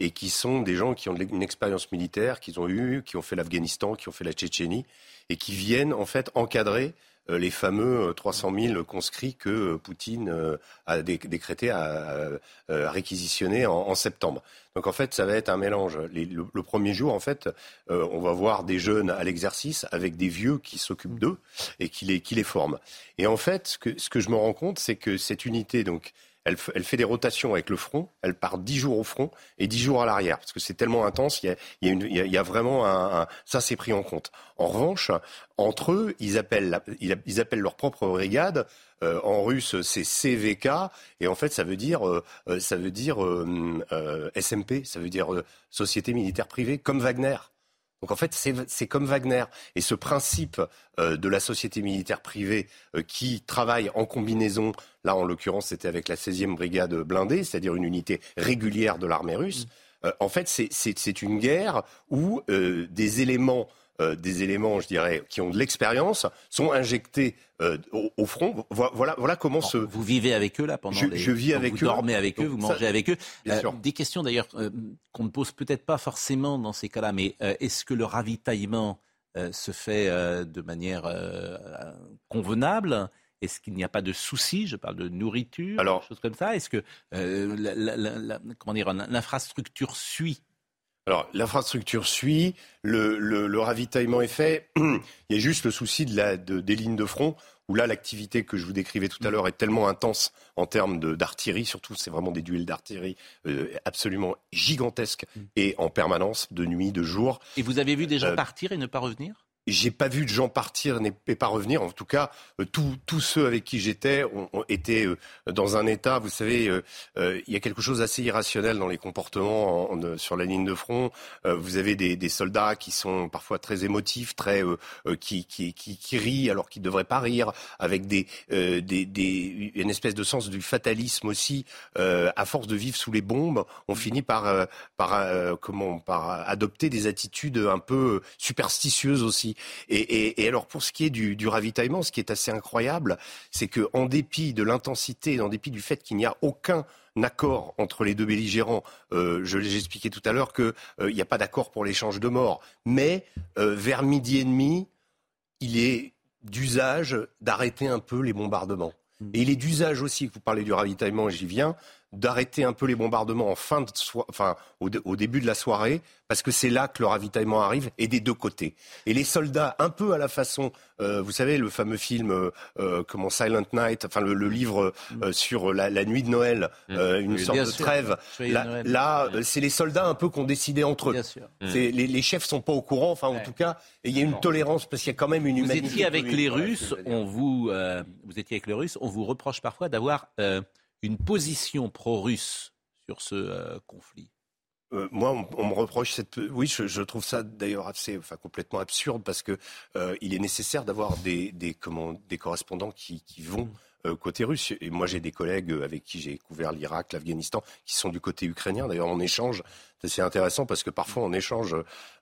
et qui sont des gens qui ont une expérience militaire, qu'ils ont eu, qui ont fait l'Afghanistan, qui ont fait la Tchétchénie, et qui viennent en fait encadrer euh, les fameux 300 euh, 000 conscrits que euh, Poutine a décrété, à, réquisitionner en, septembre. Donc en fait, ça va être un mélange. le, premier jour, en fait, on va voir des jeunes à l'exercice avec des vieux qui s'occupent d'eux et qui les, qui les forment. Et en fait, ce que, ce que je me rends compte, c'est que cette unité, donc, elle, fait des rotations avec le front. Elle part dix jours au front et dix jours à l'arrière parce que c'est tellement intense. Il y a, vraiment un, ça c'est pris en compte. En revanche, entre eux, ils appellent, ils appellent leur propre brigade. Euh, en russe, c'est CVK et en fait, ça veut dire, euh, euh, ça veut dire SMP, ça veut dire Société militaire privée, comme Wagner. Donc en fait, c'est comme Wagner. Et ce principe euh, de la société militaire privée euh, qui travaille en combinaison, là en l'occurrence c'était avec la 16e brigade blindée, c'est-à-dire une unité régulière de l'armée russe, mm. euh, en fait c'est une guerre où des éléments euh, des éléments, je dirais, qui ont de l'expérience, sont injectés euh, au, front. Voilà, voilà comment se. Vous vivez avec eux là pendant. Je, je vis avec vous eux. Dormez avec eux, vous mangez avec eux. Euh, des questions d'ailleurs qu'on ne pose peut-être pas forcément dans ces cas-là, mais est-ce que le ravitaillement se fait de manière convenable? Est-ce qu'il n'y a pas de soucis? Je parle de nourriture, des choses comme ça. Est-ce que comment dire, l'infrastructure suit alors, l'infrastructure suit, le, ravitaillement est fait. Il y a juste le souci de la, des lignes de front, où là, l'activité que je vous décrivais tout à l'heure est tellement intense en termes d'artillerie, surtout, c'est vraiment des duels d'artillerie euh, absolument gigantesques mm. et en permanence, de nuit, de jour. Et vous avez vu des gens euh, partir et ne pas revenir? J'ai pas vu de gens partir et pas revenir. En tout cas, euh, tous ceux avec qui j'étais ont, été euh, dans un état. Vous savez, euh, il y a quelque chose d'assez irrationnel dans les comportements sur la ligne de front. vous avez des, soldats qui sont parfois très émotifs, très qui, qui, rient alors qu'ils ne devraient pas rire, avec des, une espèce de sens du fatalisme aussi. à force de vivre sous les bombes, on finit par par comment par adopter des attitudes un peu superstitieuses aussi. Et, alors pour ce qui est du, ravitaillement, ce qui est assez incroyable, c'est que en dépit de l'intensité, en dépit du fait qu'il n'y a aucun accord entre les deux belligérants. Euh, je l'ai expliqué tout à l'heure qu'il euh, n'y a pas d'accord pour l'échange de morts. Mais euh, vers midi et demi, il est d'usage d'arrêter un peu les bombardements. Mmh. Et il est d'usage aussi, vous parlez du ravitaillement, j'y viens, d'arrêter un peu les bombardements en fin de enfin, au, début de la soirée, parce que c'est là que le ravitaillement arrive, et des deux côtés. Et les soldats, un peu à la façon, euh, vous savez, le fameux film euh, euh, comment Silent Night, enfin le, livre sur la, nuit de Noël, mm. une sorte de trêve. Là, c'est les soldats un peu qui ont décidé entre eux. Les, les, chefs sont pas au courant, enfin en tout cas, il y a une tolérance parce qu'il y a quand même une humanité. Vous étiez avec les Russes, on vous, vous étiez avec les Russes, on vous reproche parfois d'avoir une position pro-russe sur ce euh, conflit? Euh, moi, on, me reproche cette. Oui, je, trouve ça d'ailleurs assez, enfin, complètement absurde parce que euh, il est nécessaire d'avoir des, des, des correspondants qui, qui vont côté russe. Et moi, j'ai des collègues avec qui j'ai couvert l'Irak, l'Afghanistan, qui sont du côté ukrainien. D'ailleurs, on échange. C'est intéressant parce que parfois, on échange.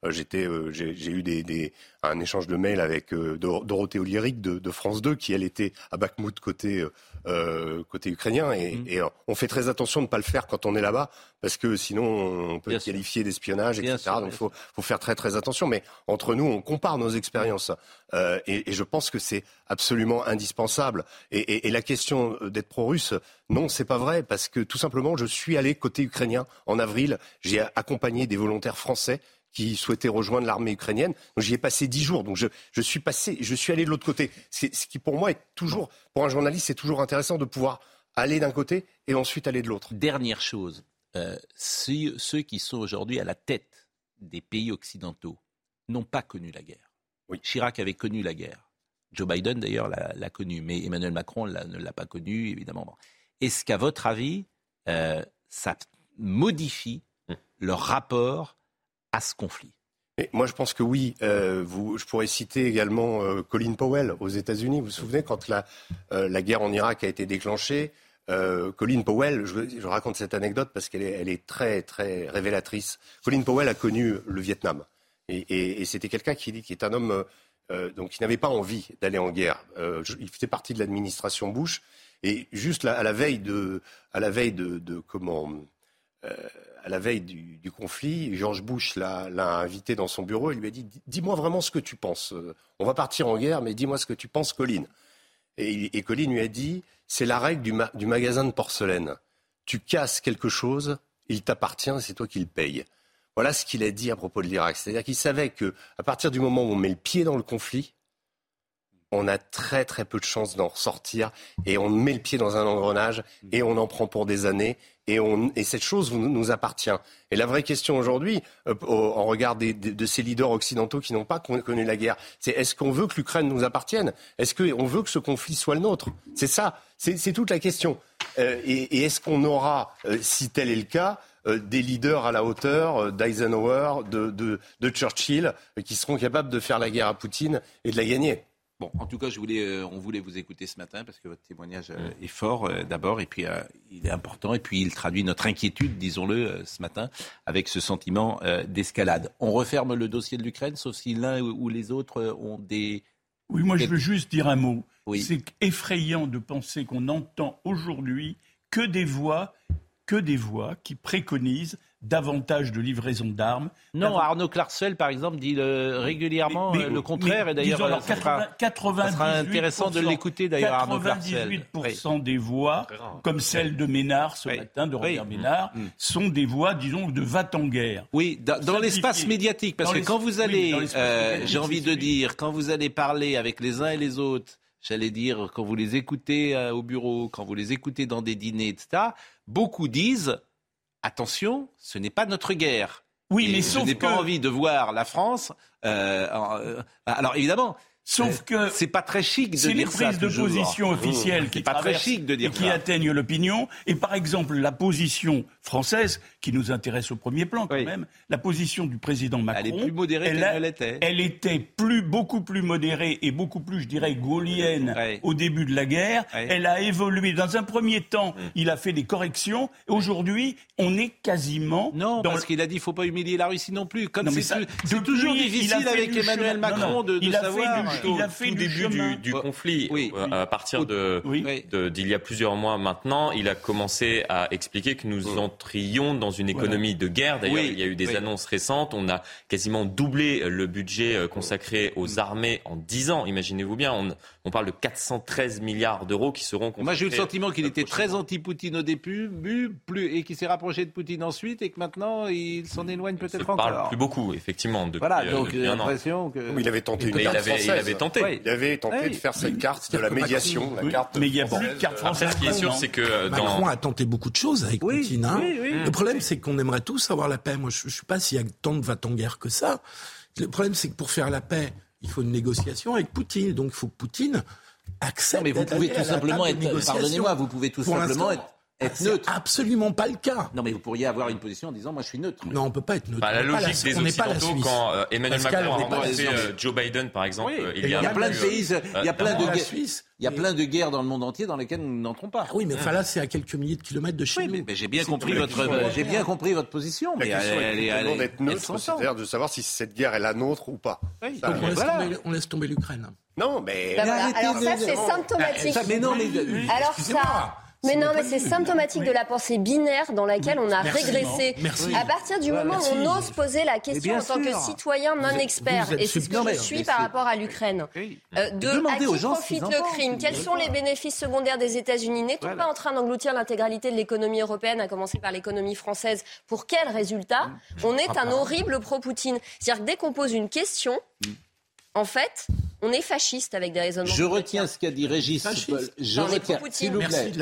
J'étais, j'ai eu des, des, un échange de mails avec Dorothée Oliéric de, de, France 2, qui elle était à Bakhmut côté euh, côté ukrainien. Et, et, euh, on fait très attention de ne pas le faire quand on est là-bas, parce que sinon on peut être qualifier d'espionnage, etc. Donc il faut, faut, faire très très attention. Mais entre nous, on compare nos expériences. Euh, et, et, je pense que c'est absolument indispensable. Et, et la question d'être pro-russe, non, c'est pas vrai, parce que tout simplement, je suis allé côté ukrainien en avril. J'ai accompagné des volontaires français qui souhaitait rejoindre l'armée ukrainienne. J'y ai passé dix jours, donc je, je, suis passé, je suis allé de l'autre côté. Ce qui pour moi est toujours, pour un journaliste, c'est toujours intéressant de pouvoir aller d'un côté et ensuite aller de l'autre. Dernière chose, euh, ceux qui sont aujourd'hui à la tête des pays occidentaux n'ont pas connu la guerre. Oui. Chirac avait connu la guerre. Joe Biden, d'ailleurs, l'a connu, mais Emmanuel Macron ne l'a pas connu, évidemment. Est-ce qu'à votre avis, euh, ça modifie hum. leur rapport à ce conflit? Moi, je pense que oui. Euh, vous, je pourrais citer également euh, Colin Powell aux États-Unis. Vous vous souvenez quand la, euh, la guerre en Irak a été déclenchée Colin Powell, je, je, raconte cette anecdote parce qu'elle est, elle est très très révélatrice. Colin Powell a connu le Vietnam et, et, et c'était quelqu'un qui, qui est un homme donc qui n'avait pas envie d'aller en guerre. il faisait partie de l'administration Bush et juste à la veille de à la veille de, comment à la veille du, conflit, George Bush l'a invité dans son bureau et lui a dit Dis-moi vraiment ce que tu penses. On va partir en guerre, mais dis-moi ce que tu penses, Colin. Et, Colin lui a dit C'est la règle du, magasin de porcelaine. Tu casses quelque chose, il t'appartient, c'est toi qui le payes. Voilà ce qu'il a dit à propos de l'Irak. C'est-à-dire qu'il savait que à partir du moment où on met le pied dans le conflit, on a très très peu de chances d'en ressortir et on met le pied dans un engrenage et on en prend pour des années et, cette chose nous appartient. Et la vraie question aujourd'hui, euh, en regard de ces leaders occidentaux qui n'ont pas connu la guerre, c'est est-ce qu'on veut que l'Ukraine nous appartienne? Est-ce qu'on veut que ce conflit soit le nôtre? C'est ça, c'est toute la question. Euh, et, est-ce qu'on aura, euh, si tel est le cas, des leaders à la hauteur d'Eisenhower, de, de Churchill, qui seront capables de faire la guerre à Poutine et de la gagner Bon, en tout cas, je voulais, euh, on voulait vous écouter ce matin parce que votre témoignage euh, est fort euh, d'abord et puis il est important et puis il traduit notre inquiétude, disons-le, ce matin avec ce sentiment d'escalade. On referme le dossier de l'Ukraine, sauf si l'un ou les autres ont des... Oui, moi je veux juste dire un mot. C'est effrayant de penser qu'on entend aujourd'hui que des voix, que des voix qui préconisent davantage de livraison d'armes. Non, Arnaud Clarcel, par exemple, dit régulièrement euh, le contraire. et d'ailleurs, ça, sera intéressant de l'écouter, d'ailleurs, Arnaud Clarcel. 98% des voix, comme celle de Ménard ce matin, de Robert Ménard, mm. sont des voix, disons, de va-t-en-guerre. Oui, dans, l'espace médiatique. Parce que quand vous allez, euh, j'ai envie de dire, quand vous allez parler avec les uns et les autres, j'allais dire, quand vous les écoutez euh, au bureau, quand vous les écoutez dans des dîners, etc., beaucoup disent attention, ce n'est pas notre guerre. Oui, mais sauf je n'ai pas envie de voir la France. Euh, euh, alors évidemment, Sauf que c'est pas très chic de dire ça. C'est les prises de position officielles qui pas très chic de dire et qui atteignent l'opinion. Et par exemple, la position française, qui nous intéresse au premier plan quand même, la position du président Macron. Elle est plus modérée qu'elle l'était. Elle était plus, beaucoup plus modérée et beaucoup plus, je dirais, gaulienne au début de la guerre. Elle a évolué. Dans un premier temps, mm. il a fait des corrections. Aujourd'hui, on est quasiment. Non, parce qu'il a dit ne faut pas humilier la Russie non plus. Comme c'est toujours difficile avec Emmanuel Macron de, savoir il a fait tout début du, du conflit, euh, à partir de, d'il y a plusieurs mois maintenant, il a commencé à expliquer que nous entrions dans une économie de guerre. D'ailleurs, il y a eu des annonces récentes. On a quasiment doublé le budget euh, consacré aux armées en 10 ans. Imaginez-vous bien, on, on parle de 413 milliards d'euros qui seront Moi, j'ai eu le sentiment qu'il était très anti-Poutine au début, plus, et qu'il s'est rapproché de Poutine ensuite, et que maintenant, il s'en éloigne peut-être encore. Il parle plus beaucoup, effectivement, depuis, voilà, donc, j'ai l'impression que... il avait tenté une il avait, tenté. Il avait tenté de faire cette carte de la médiation, la carte Mais il n'y a plus de carte française. ce qui est sûr, c'est que... Macron a tenté beaucoup de choses avec Poutine. Hein. Le problème, c'est qu'on aimerait tous avoir la paix. Moi, je ne sais pas s'il y a tant de va-t-en-guerre que ça. Le problème, c'est que pour faire la paix, il faut une négociation avec Poutine. Donc il faut que Poutine accepte. mais vous pouvez tout simplement être. Pardonnez-moi, vous pouvez tout simplement être être neutre. absolument pas le cas. Non, mais vous pourriez avoir une position en disant moi je suis neutre. Non, on peut pas être neutre. Bah, la logique des Occidentaux, quand euh, Emmanuel Macron a rencontré euh, Joe Biden, par exemple, euh, il, y a, plein de pays, il y a plein de guerres. Il y a plein de guerres dans le monde entier dans lesquelles nous n'entrons pas. Ah oui, mais enfin là, c'est à quelques milliers de kilomètres de chez nous. Mais, j'ai bien compris votre, j'ai bien compris votre position. mais elle, est d'être neutre, c'est-à-dire de savoir si cette guerre est la nôtre ou pas. on, laisse tomber, l'Ukraine. Non, mais. Bah alors ça, c'est symptomatique. Mais non, mais. Alors ça. Mais non, mais c'est symptomatique de la pensée binaire dans laquelle on a régressé. À partir du moment où on ose poser la question en tant que citoyen non expert, et c'est ce que je suis par rapport à l'Ukraine, euh, de à qui profite le crime, quels sont les bénéfices secondaires des États-Unis, n'est-on pas en train d'engloutir l'intégralité de l'économie européenne, à commencer par l'économie française? Pour quel résultat? Mm. On est un horrible pro-Poutine. C'est-à-dire que dès qu'on pose une question, mm. en fait, on est fasciste avec des raisonnements. Je retiens ce qu'a dit Régis. Je retiens. S'il vous plaît.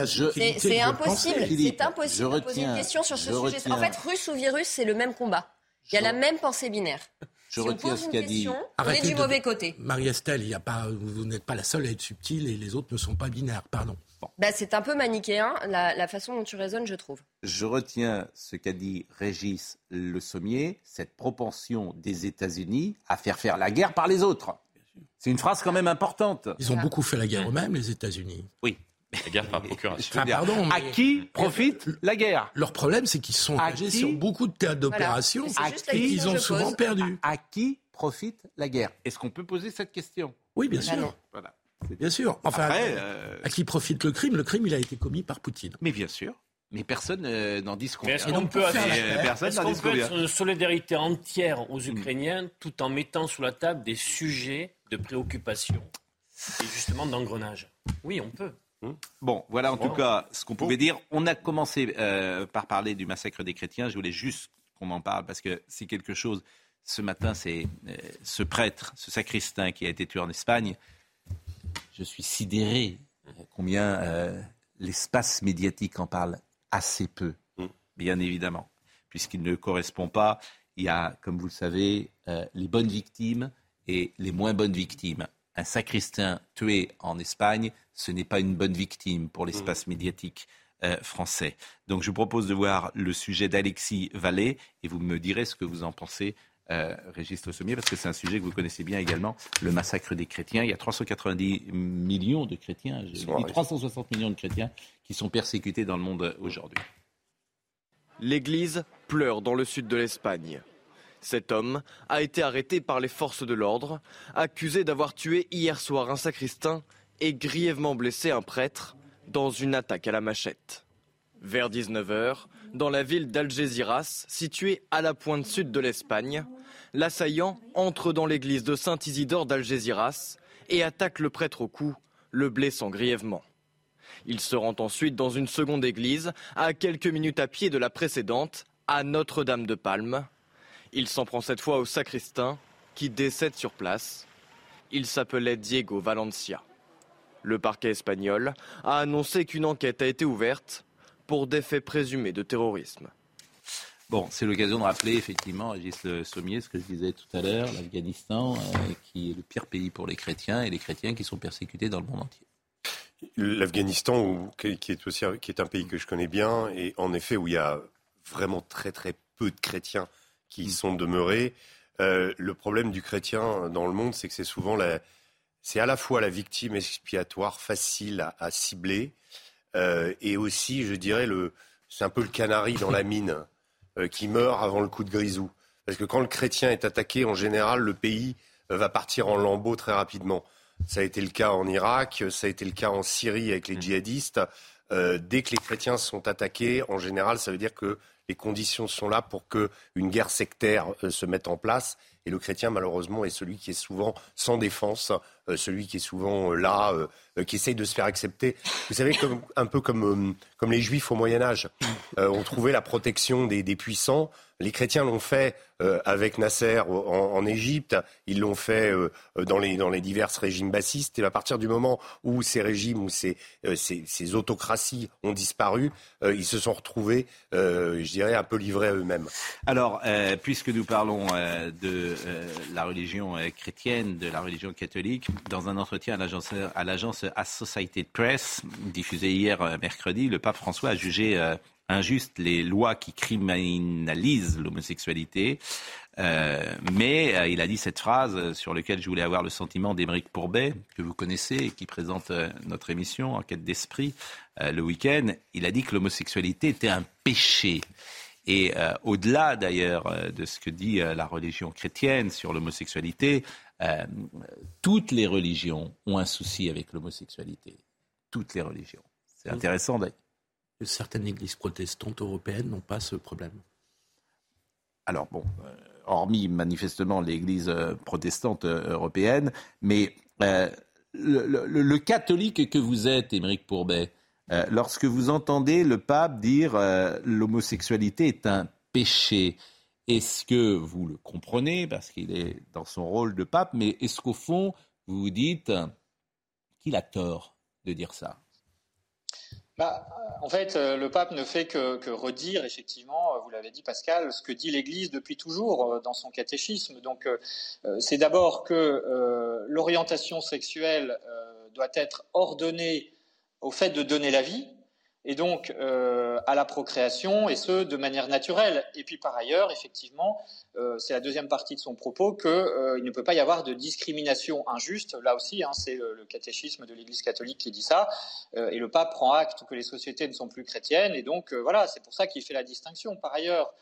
C'est impossible. C'est impossible de poser une question sur ce sujet. En fait, russe ou virus, c'est le même combat. Il y a la même pensée binaire. Je retiens ce qu'a dit. On est du mauvais côté. Marie-Estelle, il y a pas, vous n'êtes pas la seule à être subtile et les autres ne sont pas binaires. Pardon. Bah, c'est un peu manichéen, la, la, façon dont tu raisonnes, je trouve. Je retiens ce qu'a dit Régis Le Sommier, cette propension des États-Unis à faire faire la guerre par les autres. C'est une phrase quand même importante. Ils ont beaucoup fait la guerre eux-mêmes, les États-Unis. Oui. La guerre par procuration. pardon, À qui profite la guerre? Leur problème, c'est qu'ils sont engagés sur beaucoup de théâtres d'opération et qu'ils ont souvent perdu. À, qui profite la guerre? Est-ce qu'on peut poser cette question? Oui, bien sûr. Voilà. Bien sûr. Enfin, euh, à qui profite le crime? Le crime, il a été commis par Poutine. Mais bien sûr. Mais personne euh, n'en dit Est-ce qu'on peut, être une solidarité entière aux Ukrainiens tout en mettant sous la table des sujets de préoccupation et justement d'engrenage Oui, on peut. Hmm. Bon, voilà en tout cas ce qu'on pouvait dire. On a commencé euh, par parler du massacre des chrétiens. Je voulais juste qu'on en parle parce que c'est quelque chose. Ce matin, c'est euh, ce prêtre, ce sacristain qui a été tué en Espagne. Je suis sidéré combien l'espace médiatique en parle assez peu, mm. bien évidemment, puisqu'il ne correspond pas. Il y a, comme vous le savez, euh, les bonnes victimes et les moins bonnes victimes. Un sacristain tué en Espagne, ce n'est pas une bonne victime pour l'espace mm. médiatique euh, français. Donc je vous propose de voir le sujet d'Alexis Vallée et vous me direz ce que vous en pensez euh, Régis Le Sommier, parce que c'est un sujet que vous connaissez bien également, le massacre des chrétiens. Il y a 390 millions de chrétiens, je dis 360 millions de chrétiens qui sont persécutés dans le monde aujourd'hui. L'Église pleure dans le sud de l'Espagne. Cet homme a été arrêté par les forces de l'ordre, accusé d'avoir tué hier soir un sacristain et grièvement blessé un prêtre dans une attaque à la machette. Vers 19h, dans la ville d'Algeciras, située à la pointe sud de l'Espagne, l'assaillant entre dans l'église de Saint-Isidore d'Algeciras et attaque le prêtre au cou, le blessant grièvement. Il se rend ensuite dans une seconde église, à quelques minutes à pied de la précédente, à Notre-Dame de Palme. Il s'en prend cette fois au sacristain, qui décède sur place. Il s'appelait Diego Valencia. Le parquet espagnol a annoncé qu'une enquête a été ouverte pour des faits présumés de terrorisme. Bon, c'est l'occasion de rappeler effectivement, Régis Sommier, ce que je disais tout à l'heure, l'Afghanistan, qui est le pire pays pour les chrétiens, et les chrétiens qui sont persécutés dans le monde entier. L'Afghanistan, qui est aussi qui est un pays que je connais bien, et en effet où il y a vraiment très très peu de chrétiens qui y mm. sont demeurés. Euh, le problème du chrétien dans le monde, c'est que c'est souvent la, c'est à la fois la victime expiatoire facile à, cibler, euh, et aussi, je dirais, le, c'est un peu le canari dans la mine euh, qui meurt avant le coup de grisou. Parce que quand le chrétien est attaqué, en général, le pays va partir en lambeaux très rapidement. Ça a été le cas en Irak, ça a été le cas en Syrie avec les mm. djihadistes. Euh, dès que les chrétiens sont attaqués, en général, ça veut dire que les conditions sont là pour qu'une guerre sectaire euh, se mette en place. Et le chrétien, malheureusement, est celui qui est souvent sans défense, celui qui est souvent là, qui essaye de se faire accepter. Vous savez, un peu comme, comme les juifs au Moyen Âge. on trouvait la protection des puissants. Les chrétiens l'ont fait euh, avec Nasser en, Égypte, ils l'ont fait euh, dans, les, dans les divers régimes bassistes. Et à partir du moment où ces régimes, où euh, ces, ces autocraties ont disparu, ils se sont retrouvés, je dirais, un peu livrés à eux-mêmes. Alors, puisque nous parlons de la religion chrétienne, de la religion catholique, dans un entretien à l'agence Associated Press, diffusé hier mercredi, le pape François a jugé injuste les lois qui criminalisent l'homosexualité. Euh, mais euh, il a dit cette phrase sur laquelle je voulais avoir le sentiment d'Émeric Pourbet, que vous connaissez et qui présente euh, notre émission Enquête d'esprit le week-end. Il a dit que l'homosexualité était un péché. Et au-delà d'ailleurs de ce que dit la religion chrétienne sur l'homosexualité, toutes les religions ont un souci avec l'homosexualité. Toutes les religions. C'est intéressant d'ailleurs certaines églises protestantes européennes n'ont pas ce problème. Alors bon, euh, hormis manifestement l'église euh, protestante euh, européenne, mais le, catholique que vous êtes, Émeric Pourbet, lorsque vous entendez le pape dire l'homosexualité est un péché, est-ce que vous le comprenez? Parce qu'il est dans son rôle de pape, mais est-ce qu'au fond vous vous dites qu'il a tort de dire ça? Bah, en fait, euh, le pape ne fait que, redire, effectivement, euh, vous l'avez dit Pascal, ce que dit l'Église depuis toujours euh, dans son catéchisme. Donc, c'est d'abord que l'orientation sexuelle doit être ordonnée au fait de donner la vie, et donc euh, à la procréation, et ce, de manière naturelle. Et puis par ailleurs, effectivement, euh, c'est la deuxième partie de son propos, qu'il euh, ne peut pas y avoir de discrimination injuste. Là aussi, hein, c'est le, catéchisme de l'Église catholique qui dit ça, et le pape prend acte que les sociétés ne sont plus chrétiennes, et donc voilà, c'est pour ça qu'il fait la distinction. Par ailleurs,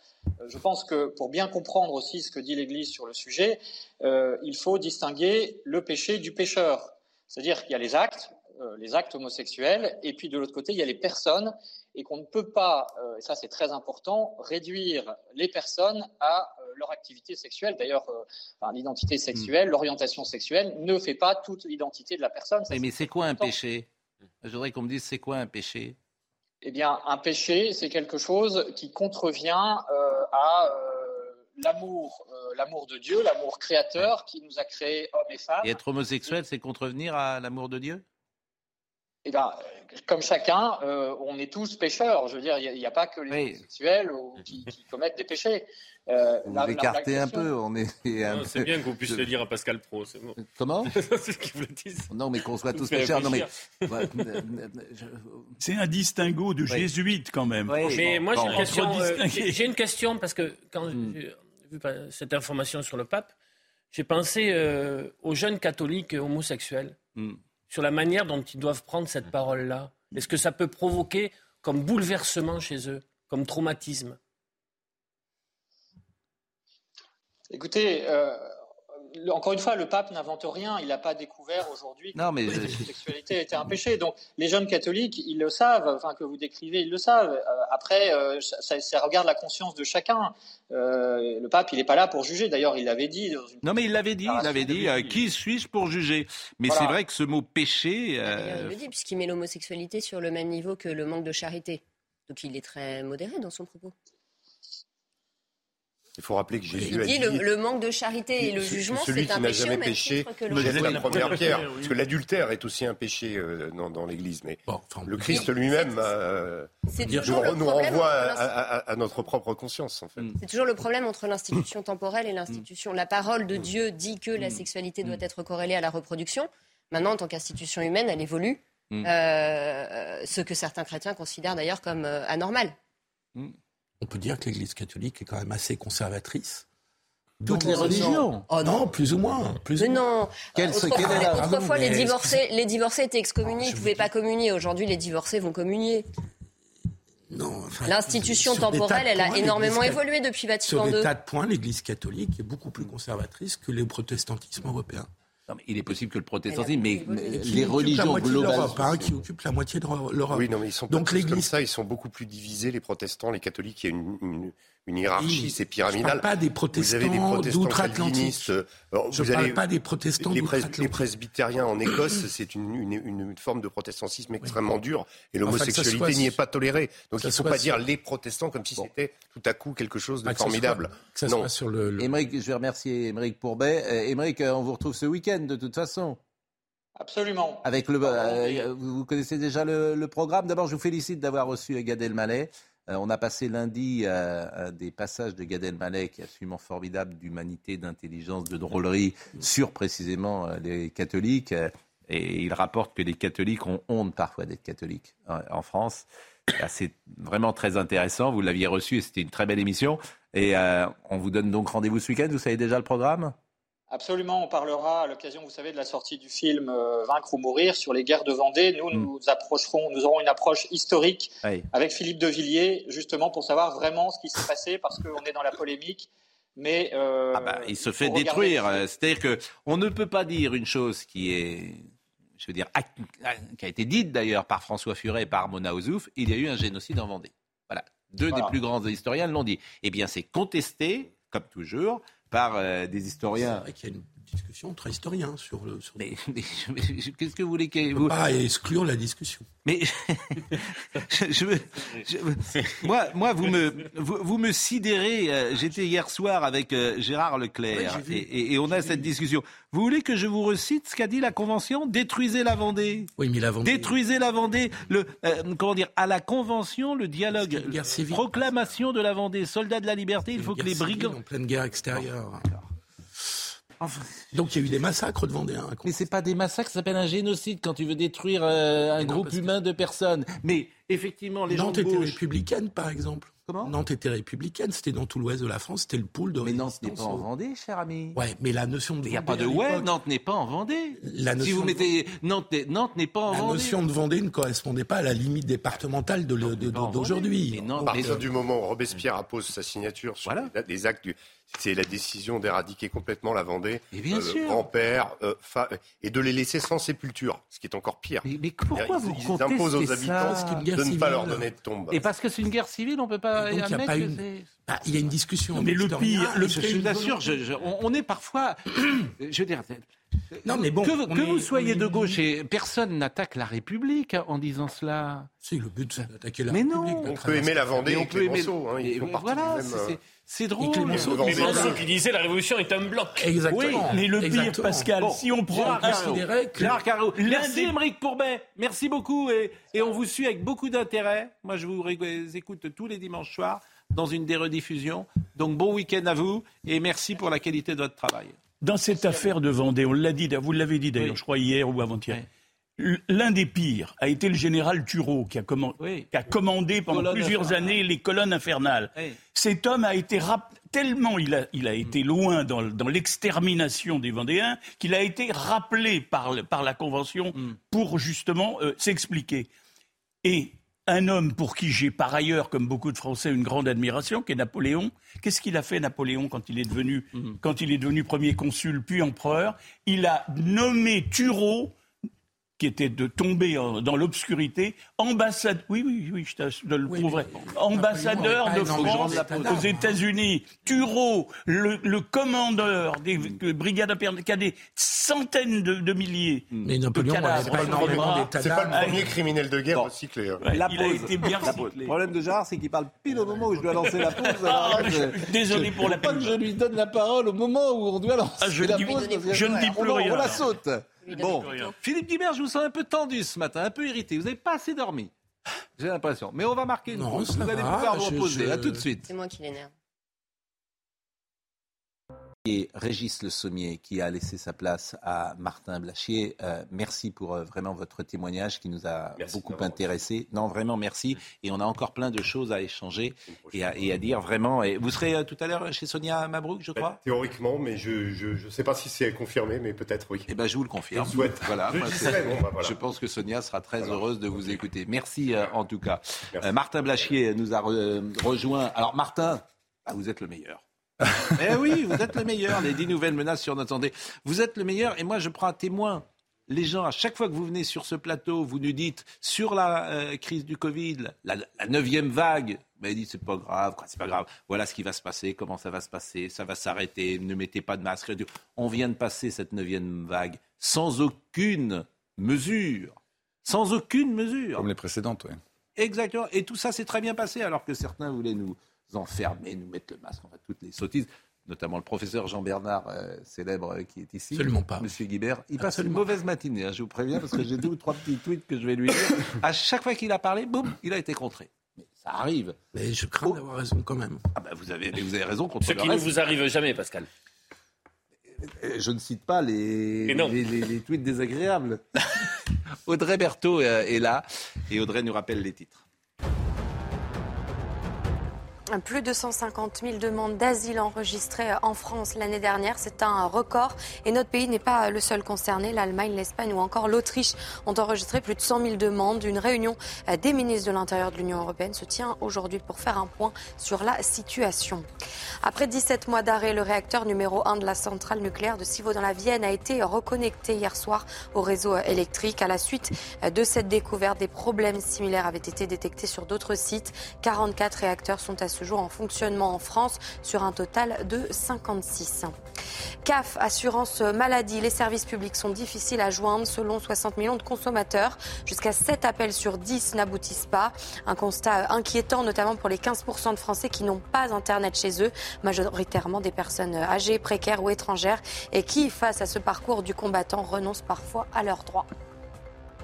je pense que pour bien comprendre aussi ce que dit l'Église sur le sujet, il faut distinguer le péché du pécheur. C'est-à-dire qu'il y a les actes, les actes homosexuels, et puis de l'autre côté, il y a les personnes, et qu'on ne peut pas, euh, et ça c'est très important, réduire les personnes à euh, leur activité sexuelle. D'ailleurs, l'identité sexuelle, hmm. l'orientation sexuelle ne fait pas toute l'identité de la personne. mais c'est quoi un péché? Je voudrais qu'on me dise c'est quoi un péché? Eh bien, un péché, c'est quelque chose qui contrevient à l'amour, l'amour de Dieu, l'amour créateur qui nous a créés hommes et femmes. Et être homosexuel, c'est contrevenir à l'amour de Dieu? Eh ben, comme chacun, euh, on est tous pécheurs. Je veux dire, il n'y a, pas que les homosexuels qui, commettent des péchés. Euh, vous l'écartez un peu. On est. C'est bien qu'on puisse le dire à Pascal Pro. Comment C'est ce qu'il voulait dire. Non, mais qu'on soit tous pécheurs. Non, mais c'est un distinguo de jésuite quand même. mais moi, j'ai une, question, euh, j'ai une question parce que quand hmm. j'ai vu cette information sur le pape, j'ai pensé aux jeunes catholiques homosexuels. Hmm sur la manière dont ils doivent prendre cette parole-là. Est-ce que ça peut provoquer comme bouleversement chez eux, comme traumatisme? Écoutez, euh, encore une fois, le pape n'invente rien. Il n'a pas découvert aujourd'hui que la sexualité était un péché. Donc, les jeunes catholiques, ils le savent. Enfin, que vous décrivez, ils le savent. Euh, après, euh, ça, regarde la conscience de chacun. Euh, le pape, il n'est pas là pour juger. D'ailleurs, il l'avait dit. Non, mais il l'avait dit. Il avait dit. qui suis-je pour juger? Mais c'est vrai que ce mot péché. Il le dit puisqu'il met l'homosexualité sur le même niveau que le manque de charité. Donc, il est très modéré dans son propos. Il faut rappeler que Jésus il a dit, le, manque de charité et le jugement, c'est un péché, jamais péché, jette la première pierre. Parce que l'adultère est aussi un péché euh, dans, l'Église. Mais le Christ lui-même euh, nous, renvoie à, notre propre conscience. En fait. C'est toujours le problème entre l'institution temporelle et l'institution. La parole de Dieu dit que la sexualité doit être corrélée à la reproduction. Maintenant, en tant qu'institution humaine, elle évolue. Euh, ce que certains chrétiens considèrent d'ailleurs comme anormal. On peut dire que l'Église catholique est quand même assez conservatrice. Toutes les religions Oh non, plus ou moins. Plus mais non. autrefois, les, divorcés, les divorcés étaient excommuniés, ils ne pouvaient pas communier. Aujourd'hui, les divorcés vont communier. Non. L'institution temporelle, elle a énormément évolué depuis Vatican II. Sur des tas de points, l'Église catholique est beaucoup plus conservatrice que le protestantisme européen il est possible que le protestantisme, mais, les religions globales. Hein, qui occupent la moitié de l'Europe. Oui, non, mais ils sont Donc comme ça, ils sont beaucoup plus divisés, les protestants, les catholiques. Il y a une, une hiérarchie, c'est pyramidal. Je ne parle pas des protestants d'outre-Atlantique. Euh, je ne parle pas des protestants les, les presbytériens en Écosse, c'est une, une, forme de protestantisme extrêmement dure et l'homosexualité n'y est pas tolérée. Donc il ne faut pas dire les protestants comme si c'était tout à coup quelque chose de formidable. non. sur le, je vais remercier Émeric Pourbet. Euh, Émeric, euh, on vous retrouve ce week-end de toute façon. Absolument. Avec le, vous connaissez déjà le, le programme. D'abord, je vous félicite d'avoir reçu Gad Elmaleh. Euh, on a passé lundi euh, des passages de Gad Elmaleh, qui est absolument formidable d'humanité, d'intelligence, de drôlerie, sur précisément euh, les catholiques. Et il rapporte que les catholiques ont honte parfois d'être catholiques en France. C'est vraiment très intéressant. Vous l'aviez reçu et c'était une très belle émission. Et on vous donne donc rendez-vous ce week-end. Vous savez déjà le programme? Absolument, on parlera à l'occasion, vous savez, de la sortie du film euh, Vaincre ou mourir sur les guerres de Vendée. Nous, mm. nous approcherons, nous aurons une approche historique avec Philippe de Villiers, justement pour savoir vraiment ce qui s'est passé, parce qu'on est dans la polémique. Mais euh, ah bah, il se fait détruire. C'est-à-dire que on ne peut pas dire une chose qui est, je veux dire, qui a été dite d'ailleurs par François Furet et par Mona Ozouf. Il y a eu un génocide en Vendée. Voilà, deux des plus grands historiens l'ont dit. Eh bien, c'est contesté, comme toujours par euh, des historiens. Discussion entre historiens sur le. Mais, qu'est-ce que vous voulez que vous. Pas exclure la discussion. Mais je, veux, moi, moi, vous me, vous, me sidérez. Euh, j'étais hier soir avec euh, Gérard Leclerc et, on a cette discussion. Vous voulez que je vous recite ce qu'a dit la Convention? Détruisez la Vendée. Oui, mais la Vendée. Détruisez la Vendée. Le, comment dire À la Convention, le dialogue, proclamation de la Vendée, soldats de la liberté. Il faut que les brigands. En pleine guerre extérieure. Donc il y a eu des massacres de Vendéens. Mais c'est pas des massacres, ça s'appelle un génocide quand tu veux détruire euh, un groupe humain de personnes. Mais effectivement, les Nantes gens était républicaine, par exemple. Comment Nantes était républicaine, c'était dans tout l'ouest de la France, c'était le pôle de Mais Nantes n'est pas en Vendée, cher ami. Ouais, mais la notion de Il n'y a pas de ouais, Nantes n'est pas en Vendée. Si vous mettez Nantes, Nantes n'est pas en Vendée. La notion de Vendée ne correspondait pas à la limite départementale d'aujourd'hui. À partir du moment où Robespierre appose sa signature sur les actes du c'est la décision d'éradiquer complètement la Vendée, euh, grand-père, euh, et de les laisser sans sépulture, ce qui est encore pire. Mais, pourquoi vous ils, imposent aux habitants de ne pas leur donner de tombe. Et parce que c'est une guerre civile, on ne peut pas bah, il y a une discussion. Mais le pire, le je vous assure, on, est parfois, je veux dire, non, mais bon, que, vous soyez de gauche et personne n'attaque la République en disant cela. Si, le but c'est d'attaquer la mais République. Non, on peut aimer la Vendée, on peut aimer. Hein, ils font voilà, euh, c'est drôle. Clémenceau, Clémenceau qui disait la révolution est un bloc. Exactement. Oui, mais le pire, Pascal, si on prend considérer que... Merci Émeric Pourbet. Merci beaucoup et, et on vous suit avec beaucoup d'intérêt. Moi, je vous écoute tous les dimanches soirs dans une des rediffusions. Donc bon week-end à vous et merci pour la qualité de votre travail. Dans cette affaire de Vendée, on l'a dit, vous l'avez dit d'ailleurs, je crois hier ou avant-hier. L'un des pires a été le général Thureau, qui a, commandé pendant plusieurs années les colonnes infernales. Cet homme a été tellement il a, été loin dans, l'extermination des Vendéens qu'il a été rappelé par, la Convention mm. pour justement euh, s'expliquer. Et un homme pour qui j'ai par ailleurs, comme beaucoup de Français, une grande admiration, qui est Napoléon. Qu'est-ce qu'il a fait Napoléon quand il est devenu, mm. quand il est devenu premier consul puis empereur? Il a nommé Thureau qui était de tomber dans l'obscurité, ambassadeur, oui, oui, oui, je te le prouverai, ambassadeur de France aux États-Unis, Thureau, le, commandeur des brigades cadets, centaines de, milliers. Hmm. Mais Napoléon n'avait pas énormément d'état C'est pas le premier criminel de guerre recyclé. Hein. La il a été bien recyclé. Le problème de Gérard, c'est qu'il parle pile au moment où je dois lancer la pause. Ah, désolé pour la peine. Je lui donne la parole au moment où on doit lancer ah, je la pause. Je ne dis plus rien. On la saute. Bon, Philippe Guibert, je vous sens un peu tendu ce matin, un peu irrité. Vous n'avez pas assez dormi. J'ai l'impression. Mais on va marquer une pause. Vous allez pouvoir vous reposer. À tout de suite. C'est moi qui l'énerve et Régis Le Sommier qui a laissé sa place à Martin Blachier. Euh, merci pour euh, vraiment votre témoignage qui nous a beaucoup intéressé. Non, vraiment merci. Et on a encore plein de choses à échanger et à, dire vraiment. Et vous serez euh, tout à l'heure chez Sonia Mabrouk, je crois? Théoriquement, mais je ne sais pas si c'est confirmé, mais peut-être oui. Eh ben, je vous le confirme. Je souhaite. Voilà, bah, je pense que Sonia sera très heureuse de vous écouter. Merci en tout cas. Martin Blachier nous a rejoint. Alors Martin, ah, vous êtes le meilleur. Eh oui, vous êtes le meilleur. Les dix nouvelles menaces sur notre santé. Vous êtes le meilleur et moi je prends un témoin. Les gens, à chaque fois que vous venez sur ce plateau, vous nous dites sur la euh, crise du Covid, la, neuvième vague, mais dit c'est pas grave, c'est pas grave. Voilà ce qui va se passer, comment ça va se passer, ça va s'arrêter. Ne mettez pas de masque. On vient de passer cette neuvième vague sans aucune mesure, sans aucune mesure. Comme les précédentes, oui. Exactement. Et tout ça s'est très bien passé, alors que certains voulaient nous enfermer, nous mettre le masque, enfin toutes les sottises notamment le professeur Jean Bernard, euh, célèbre, euh, qui est ici. Absolument pas. Monsieur Guibert. Il passe une mauvaise matinée, hein, je vous préviens, parce que j'ai deux ou trois petits tweets que je vais lui dire. À chaque fois qu'il a parlé, boum, il a été contré. Mais ça arrive. Mais je crains d'avoir raison quand même. Ah ben vous avez, vous avez raison contre Ce qui ne vous arrive jamais, Pascal. Euh, je ne cite pas les, les, les tweets désagréables. Audrey Berthaud est là et Audrey nous rappelle les titres. Plus de 150 000 demandes d'asile enregistrées en France l'année dernière. C'est un record. Et notre pays n'est pas le seul concerné. L'Allemagne, l'Espagne ou encore l'Autriche ont enregistré plus de 100 000 demandes. Une réunion des ministres de l'Intérieur de l'Union européenne se tient aujourd'hui pour faire un point sur la situation. Après 17 mois d'arrêt, le réacteur numéro 1 de la centrale nucléaire de Civaux dans la Vienne a été reconnecté hier soir au réseau électrique. À la suite de cette découverte, des problèmes similaires avaient été détectés sur d'autres sites. 44 réacteurs sont à ce jour en fonctionnement en France sur un total de 56. CAF, assurance maladie, les services publics sont difficiles à joindre selon 60 millions de consommateurs. Jusqu'à 7 appels sur 10 n'aboutissent pas. Un constat inquiétant notamment pour les 15% de Français qui n'ont pas Internet chez eux, majoritairement des personnes âgées, précaires ou étrangères et qui, face à ce parcours du combattant, renoncent parfois à leurs droits.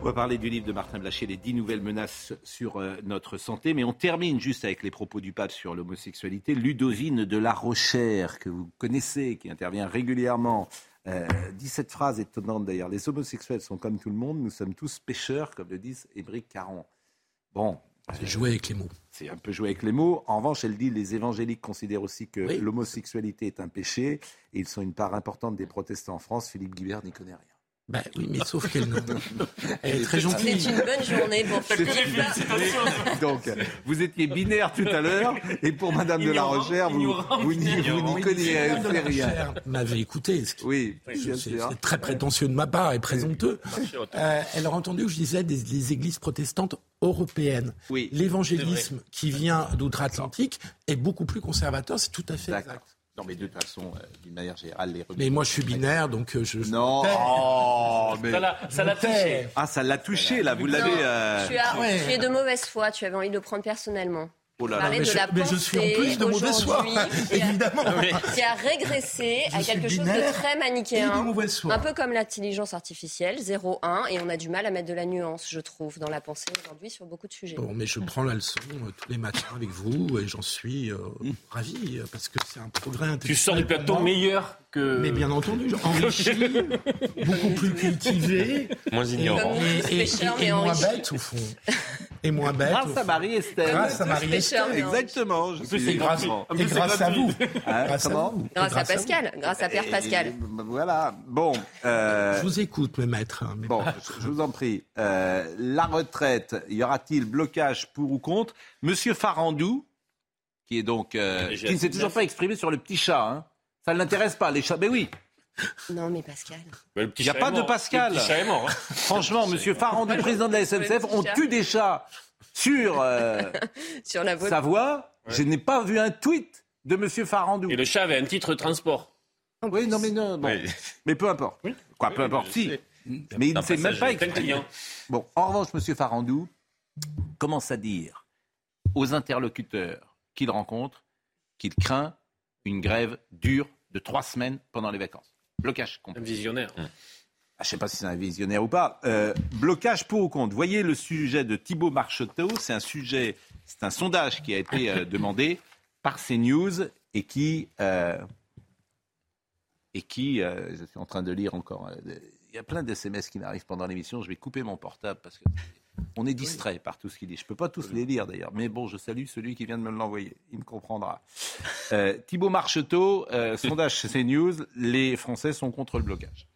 On va parler du livre de Martin Blachier, les dix nouvelles menaces sur euh, notre santé, mais on termine juste avec les propos du pape sur l'homosexualité. Ludovine de la Rochère, que vous connaissez, qui intervient régulièrement, euh, dit cette phrase étonnante d'ailleurs. Les homosexuels sont comme tout le monde, nous sommes tous pécheurs, comme le disent Ébric Caron. Bon. C'est jouer avec les mots. C'est un peu jouer avec les mots. En revanche, elle dit les évangéliques considèrent aussi que l'homosexualité est un péché et ils sont une part importante des protestants en France. Philippe Guibert n'y connaît rien. Ben oui, mais sauf qu'elle Elle est très gentille. C'est une bonne journée pour faire Donc, vous étiez binaire tout à l'heure, et pour Madame de la Rochère, vous, vous, n'y connaissez rien. m'avait écouté. Ce oui, c'est très prétentieux de ma part et présomptueux. Euh, elle a entendu que je disais des, églises protestantes européennes. Oui, L'évangélisme qui vient d'outre-Atlantique est beaucoup plus conservateur, c'est tout à fait exact. Non, mais de toute façon, euh, d'une manière générale, les Mais moi, je suis binaire, donc euh, je. Non, oh, mais... ça l'a touché. Ah, ça l'a touché, là, vous l'avez. Euh... Tu, tu es de mauvaise foi, tu avais envie de le prendre personnellement. Oh mais, je, suis en plus de mauvaise foi, évidemment. Qui a régressé à quelque chose de très manichéen. Un peu comme l'intelligence artificielle, 0-1, et on a du mal à mettre de la nuance, je trouve, dans la pensée aujourd'hui sur beaucoup de sujets. Bon, mais je prends la leçon euh, tous les matins avec vous, et j'en suis euh, ravi, parce que c'est un progrès intellectuel. Tu sors du plateau meilleur que... Mais bien entendu, enrichi, beaucoup plus cultivé. Moins ignorant. Et, et, et moins bête, au fond. Et moins bête. Grâce à Marie-Estelle. Grâce à Marie-Estelle. Exactement. Je suis grâce, et grâce à vous. Hein, grâce, à, grâce à Pascal. Grâce à Père Pascal. voilà. Bon. Euh, je vous écoute, mes maîtres. Hein, bon, je vous en prie. Euh, la retraite, y aura-t-il blocage pour ou contre? Monsieur Farandou, qui est donc euh, qui ne s'est toujours pas exprimé sur le petit chat. Hein. Ça ne l'intéresse pas, les chats. Mais oui. Non, mais Pascal. Il n'y a pas de Pascal. Hein. Franchement, Monsieur Farandou, président de la SNCF, on tue des chats sur, euh, sur la sa voix. Je n'ai pas vu un tweet de M. Farandou. Et le chat avait un titre transport. Oui, non, mais non, mais peu importe. Quoi, peu importe, si. Mais il ne sait même pas exprimer. Bon, en revanche, M. Farandou commence à dire aux interlocuteurs qu'il rencontre qu'il craint une grève dure de trois semaines pendant les vacances. Blocage complet. Un visionnaire. Ah, je ne sais pas si c'est un visionnaire ou pas. Euh, blocage pour ou contre. Voyez le sujet de Thibault Marcheteau. C'est un sujet, c'est un sondage qui a été euh, demandé par CNews et qui, euh, et qui, je suis en train de lire encore. Il y a plein d'SMS qui m'arrivent pendant l'émission. Je vais couper mon portable parce que on est distrait par tout ce qu'il dit. Je ne peux pas tous les lire d'ailleurs, mais bon, je salue celui qui vient de me l'envoyer. Il me comprendra. Euh, Thibault Marcheteau, euh, sondage CNews, les Français sont contre le blocage.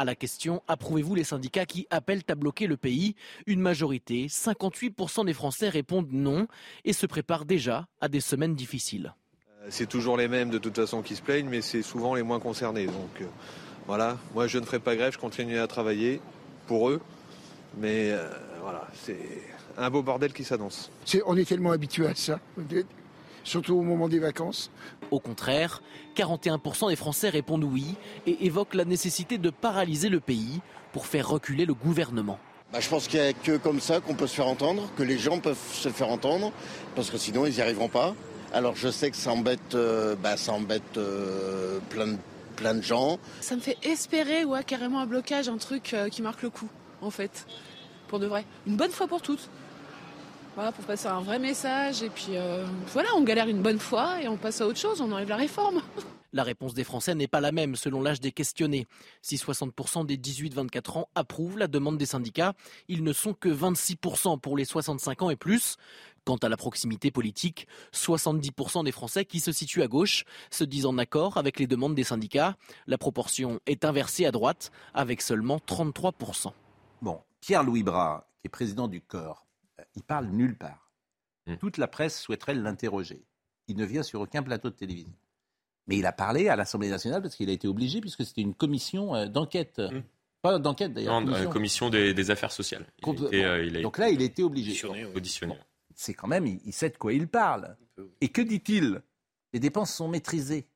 À la question approuvez-vous les syndicats qui appellent à bloquer le pays? Une majorité, 58% des Français répondent non et se préparent déjà à des semaines difficiles. Euh, c'est toujours les mêmes de toute façon qui se plaignent, mais c'est souvent les moins concernés. Donc voilà, moi je ne ferai pas grève, je continuerai à travailler pour eux. Mais euh, voilà, c'est un beau bordel qui s'annonce. on est tellement habitué à ça, surtout au moment des vacances. Au contraire, 41% des Français répondent oui et évoquent la nécessité de paralyser le pays pour faire reculer le gouvernement. Bah, je pense qu'il n'y a que comme ça qu'on peut se faire entendre, que les gens peuvent se faire entendre, parce que sinon ils n'y arriveront pas. Alors je sais que ça embête, euh, bah, ça embête euh, plein, de, plein de gens. Ça me fait espérer ouais, carrément un blocage, un truc qui marque le coup en fait, pour de vrai. Une bonne fois pour toutes. Voilà, pour passer un vrai message. Et puis euh, voilà, on galère une bonne fois et on passe à autre chose, on enlève la réforme. La réponse des Français n'est pas la même selon l'âge des questionnés. Si 60% des 18-24 ans approuvent la demande des syndicats, ils ne sont que 26% pour les 65 ans et plus. Quant à la proximité politique, 70% des Français qui se situent à gauche se disent en accord avec les demandes des syndicats. La proportion est inversée à droite avec seulement 33%. Bon, Pierre-Louis Bras, qui est président du corps, il parle nulle part. Hmm. Toute la presse souhaiterait l'interroger. Il ne vient sur aucun plateau de télévision. Mais il a parlé à l'Assemblée nationale parce qu'il a été obligé, puisque c'était une commission euh, d'enquête. Hmm. Pas d'enquête d'ailleurs. Non, commission, commission des, affaires sociales. Euh, donc là, il a été obligé. Auditionné. c'est quand même, il, sait de quoi il parle. Et que dit-il? Les dépenses sont maîtrisées.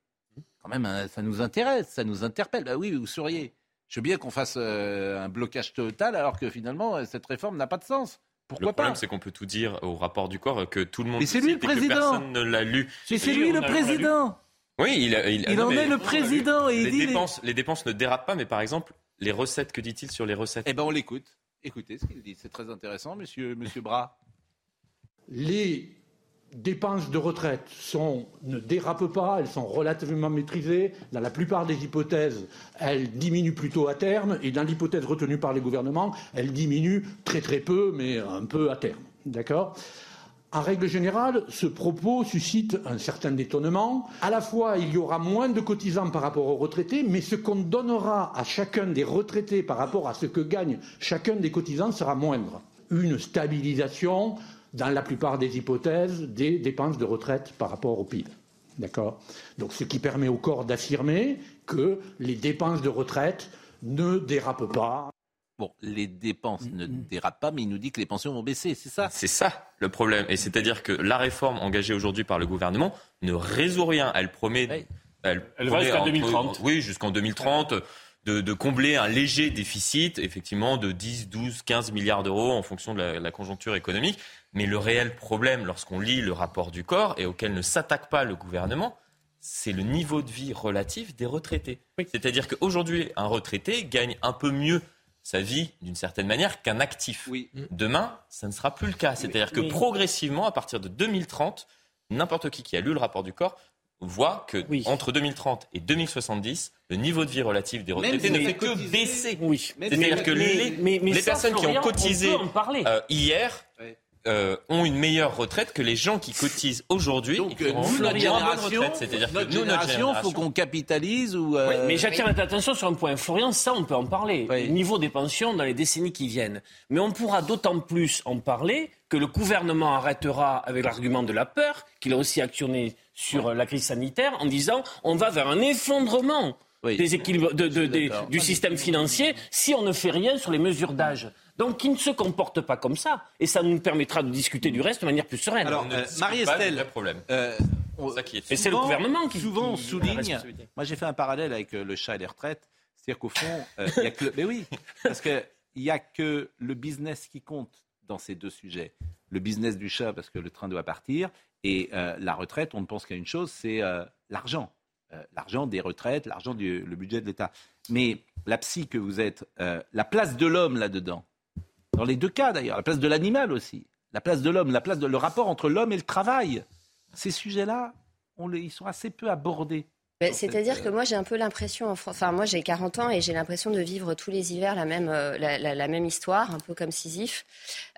Quand même, hein, ça nous intéresse, ça nous interpelle. Bah oui, vous seriez. Je veux bien qu'on fasse euh, un blocage total alors que finalement, cette réforme n'a pas de sens. Pourquoi le problème, c'est qu'on peut tout dire au rapport du corps, que tout le monde. Mais c'est lui le président. Que personne ne l'a lu. C'est lui le président. Oui, il, il, il en est le président et les dépenses, les... dépenses ne dérapent pas, mais par exemple, les recettes, que dit-il sur les recettes? Eh ben, on l'écoute. Écoutez ce qu'il dit. C'est très intéressant, monsieur, monsieur Bras. Les dépenses de retraite ne dérapent pas, elles sont relativement maîtrisées. Dans la plupart des hypothèses, elles diminuent plutôt à terme. Et dans l'hypothèse retenue par les gouvernements, elles diminuent très très peu, mais un peu à terme. D'accord? En règle générale, ce propos suscite un certain étonnement. À la fois, il y aura moins de cotisants par rapport aux retraités, mais ce qu'on donnera à chacun des retraités par rapport à ce que gagne chacun des cotisants sera moindre. Une stabilisation dans la plupart des hypothèses, des dépenses de retraite par rapport au PIB. D'accord? Donc, ce qui permet au corps d'affirmer que les dépenses de retraite ne dérapent pas. Bon, les dépenses ne dérapent pas, mais il nous dit que les pensions vont baisser, c'est ça? C'est ça le problème. Et c'est-à-dire que la réforme engagée aujourd'hui par le gouvernement ne résout rien. Elle promet. Elle, va jusqu'en 2030. Oui, jusqu'en 2030 de, combler un léger déficit, effectivement, de 10, 12, 15 milliards d'euros en fonction de la, conjoncture économique. Mais le réel problème, lorsqu'on lit le rapport du corps et auquel ne s'attaque pas le gouvernement, c'est le niveau de vie relatif des retraités. C'est-à-dire qu'aujourd'hui, un retraité gagne un peu mieux sa vie d'une certaine manière qu'un actif. Demain, ça ne sera plus le cas. C'est-à-dire que progressivement, à partir de 2030, n'importe qui qui a lu le rapport du corps voit que entre 2030 et 2070, le niveau de vie relatif des retraités ne fait que baisser. C'est-à-dire que les, personnes qui ont cotisé euh, hier euh, ont une meilleure retraite que les gens qui cotisent aujourd'hui Donc, euh, nous, notre génération, c'est-à-dire que nous, notre génération, faut qu'on capitalise ou. Euh... mais j'attire votre attention sur un point. Florian, ça, on peut en parler. Le niveau des pensions dans les décennies qui viennent. Mais on pourra d'autant plus en parler que le gouvernement arrêtera avec l'argument de la peur, qu'il a aussi actionné sur la crise sanitaire, en disant on va vers un effondrement des équilibres de, du système financier si on ne fait rien sur les mesures d'âge. Donc, qui ne se comporte pas comme ça. Et ça nous permettra de discuter du reste de manière plus sereine. Alors, euh, Marie-Estelle. problème. Euh, et c'est le gouvernement qui. Souvent, on souligne. Moi, j'ai fait un parallèle avec euh, le chat et les retraites. C'est-à-dire qu'au fond, il y a que. Mais oui, parce qu'il n'y a que le business qui compte dans ces deux sujets. Le business du chat, parce que le train doit partir, et la retraite, on ne pense qu'à une chose, c'est l'argent. l'argent des retraites, l'argent du le budget de l'État. Mais la psy que vous êtes, la place de l'homme là-dedans, dans les deux cas d'ailleurs, la place de l'animal aussi, la place de l'homme, la place de le rapport entre l'homme et le travail. Ces sujets-là, ils sont assez peu abordés. C'est-à-dire que moi j'ai un peu l'impression, enfin moi j'ai 40 ans et j'ai l'impression de vivre tous les hivers la même, euh, la, même histoire, un peu comme Sisyphe.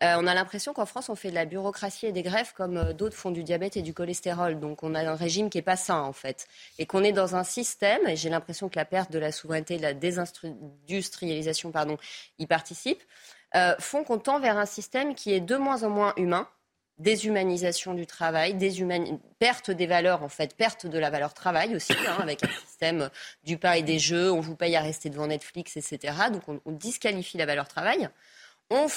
Euh, on a l'impression qu'en France on fait de la bureaucratie et des grèves comme euh, d'autres font du diabète et du cholestérol. Donc on a un régime qui est pas sain en fait. Et qu'on est dans un système, et j'ai l'impression que la perte de la souveraineté, de la désindustrialisation, pardon, y participe. Euh, font qu'on tend vers un système qui est de moins en moins humain, déshumanisation du travail, perte des valeurs, en fait, perte de la valeur travail aussi, hein, avec un système du pain et des jeux, on vous paye à rester devant Netflix, etc. Donc on, disqualifie la valeur travail. On,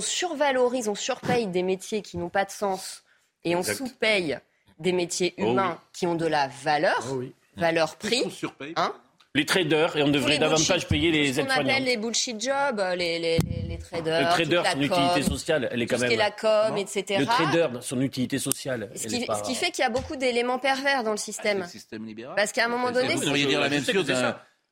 survalorise, on surpaye des métiers qui n'ont pas de sens et on sous-paye des métiers oh humains qui ont de la valeur, oh valeur prix. Hein les traders, et on devrait davantage payer les aides-soignants. On appelle les bullshit jobs, les, les, les traders. Le trader, son utilité sociale, elle est quand même. Ce qui est la com, etc. Le trader, son utilité sociale. Ce qui, ce qui fait qu'il y a beaucoup d'éléments pervers dans le système. le système libéral. Parce qu'à un moment donné. Vous pourriez dire la même chose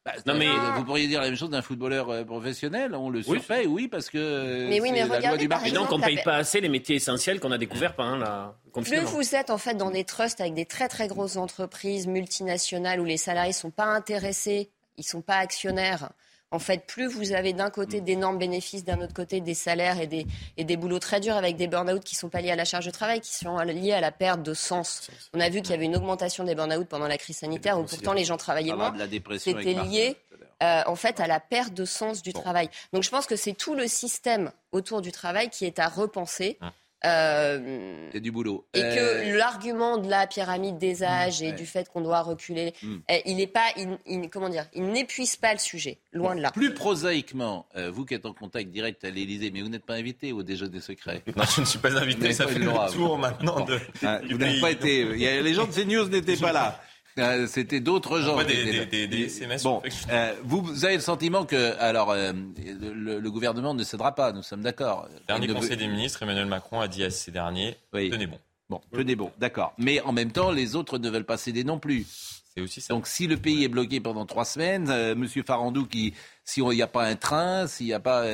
bah, non, mais vous pourriez dire la même chose d'un footballeur euh, professionnel. On le surpaye, oui, parce que mais oui, mais la loi du marché. Et donc, on ne paye pas assez les métiers essentiels qu'on a découverts pendant la Plus vous êtes en fait dans des trusts avec des très très grosses entreprises multinationales où les salariés ne sont pas intéressés ils ne sont pas actionnaires. En fait, plus vous avez d'un côté d'énormes bénéfices, d'un autre côté des salaires et des, et des boulots très durs avec des burn-out qui ne sont pas liés à la charge de travail, qui sont liés à la perte de sens. On a vu qu'il y avait une augmentation des burn-out pendant la crise sanitaire où pourtant les gens travaillaient moins. C'était lié euh, en fait à la perte de sens du travail. Donc je pense que c'est tout le système autour du travail qui est à repenser. Hein. Euh, du boulot. Et que euh, l'argument de la pyramide des âges et du fait qu'on doit reculer, hmm. euh, il n'est pas, il, comment dire, il n'épuise pas le sujet, loin de là. Plus prosaïquement, vous qui êtes en contact direct à l'Élysée, mais vous n'êtes pas invité au déjeuner secret. Non, je ne suis pas invité. Ça fait le tour maintenant. De, ah, vous n'avez pas été. les gens de CNews n'étaient pas là. Euh, c'était d'autres gens. Des, SMS bon, euh, vous, avez le sentiment que, alors, euh, le, gouvernement ne cédera pas. Nous sommes d'accord. Dernier Conseil des ministres, Emmanuel Macron a dit à ces derniers tenez bon. Bon, tenez bon, d'accord. Mais en même temps, les autres ne veulent pas céder non plus. C'est aussi ça. Donc, si le pays est bloqué pendant trois semaines, Monsieur Farandou, qui, si il n'y a pas un train, s'il n'y a pas,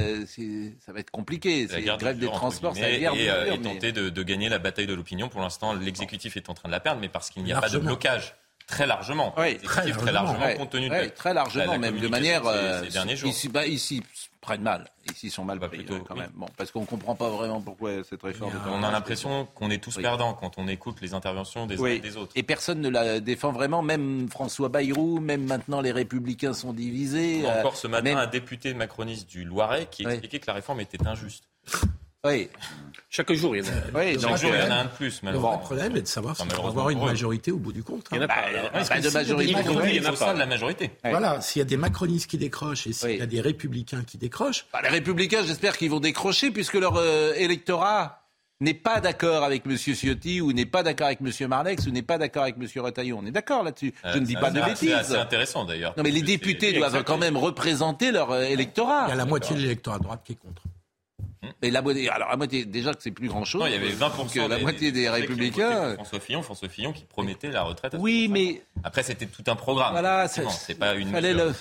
ça va être compliqué. C'est la grève des transports, ça guerre et, et tenter de, de, gagner la bataille de l'opinion. Pour l'instant, l'exécutif est en train de la perdre, mais parce qu'il n'y a pas de blocage Très largement. Oui, très, largement, compte tenu de très largement, même de manière. ces, derniers jours. Ici, bah, ici prennent mal. Ici, ils sont mal bah, pris plutôt, quand même. Bon, parce qu'on ne comprend pas vraiment pourquoi cette réforme. On a l'impression qu'on est tous perdants quand on écoute les interventions des uns et des autres. Et personne ne la défend vraiment. Même François Bayrou, même maintenant les Républicains sont divisés. encore ce matin, un député macroniste du Loiret qui expliquait que la réforme était injuste. Oui. Chaque jour, il y en a, oui, Chaque jour, il y en a un de plus. Le vrai problème est de savoir s'il faut avoir une majorité au bout du compte. Il n'y en a pas. Hein. pas de majorité. Il y en a pas de la majorité. Voilà, s'il y a des macronistes qui décrochent et s'il y a des républicains qui décrochent. Bah, les républicains, j'espère qu'ils vont décrocher puisque leur euh, électorat n'est pas d'accord avec M. Ciotti ou n'est pas d'accord avec M. Marlex ou n'est pas d'accord avec M. Retaillon. On est d'accord là-dessus. Je ne dis pas de bêtises. C'est intéressant d'ailleurs. Non mais les députés doivent quand même représenter leur euh, électorat. Il y a la moitié de l'électorat à droite qui est contre. Et la moitié, alors la moitié, déjà que c'est plus grand chose. Non, il y avait 20% que la moitié des, républicains. François Fillon, François Fillon qui promettait la retraite. À oui, mais après c'était tout un programme. Voilà, c'est pas une. Fallait le,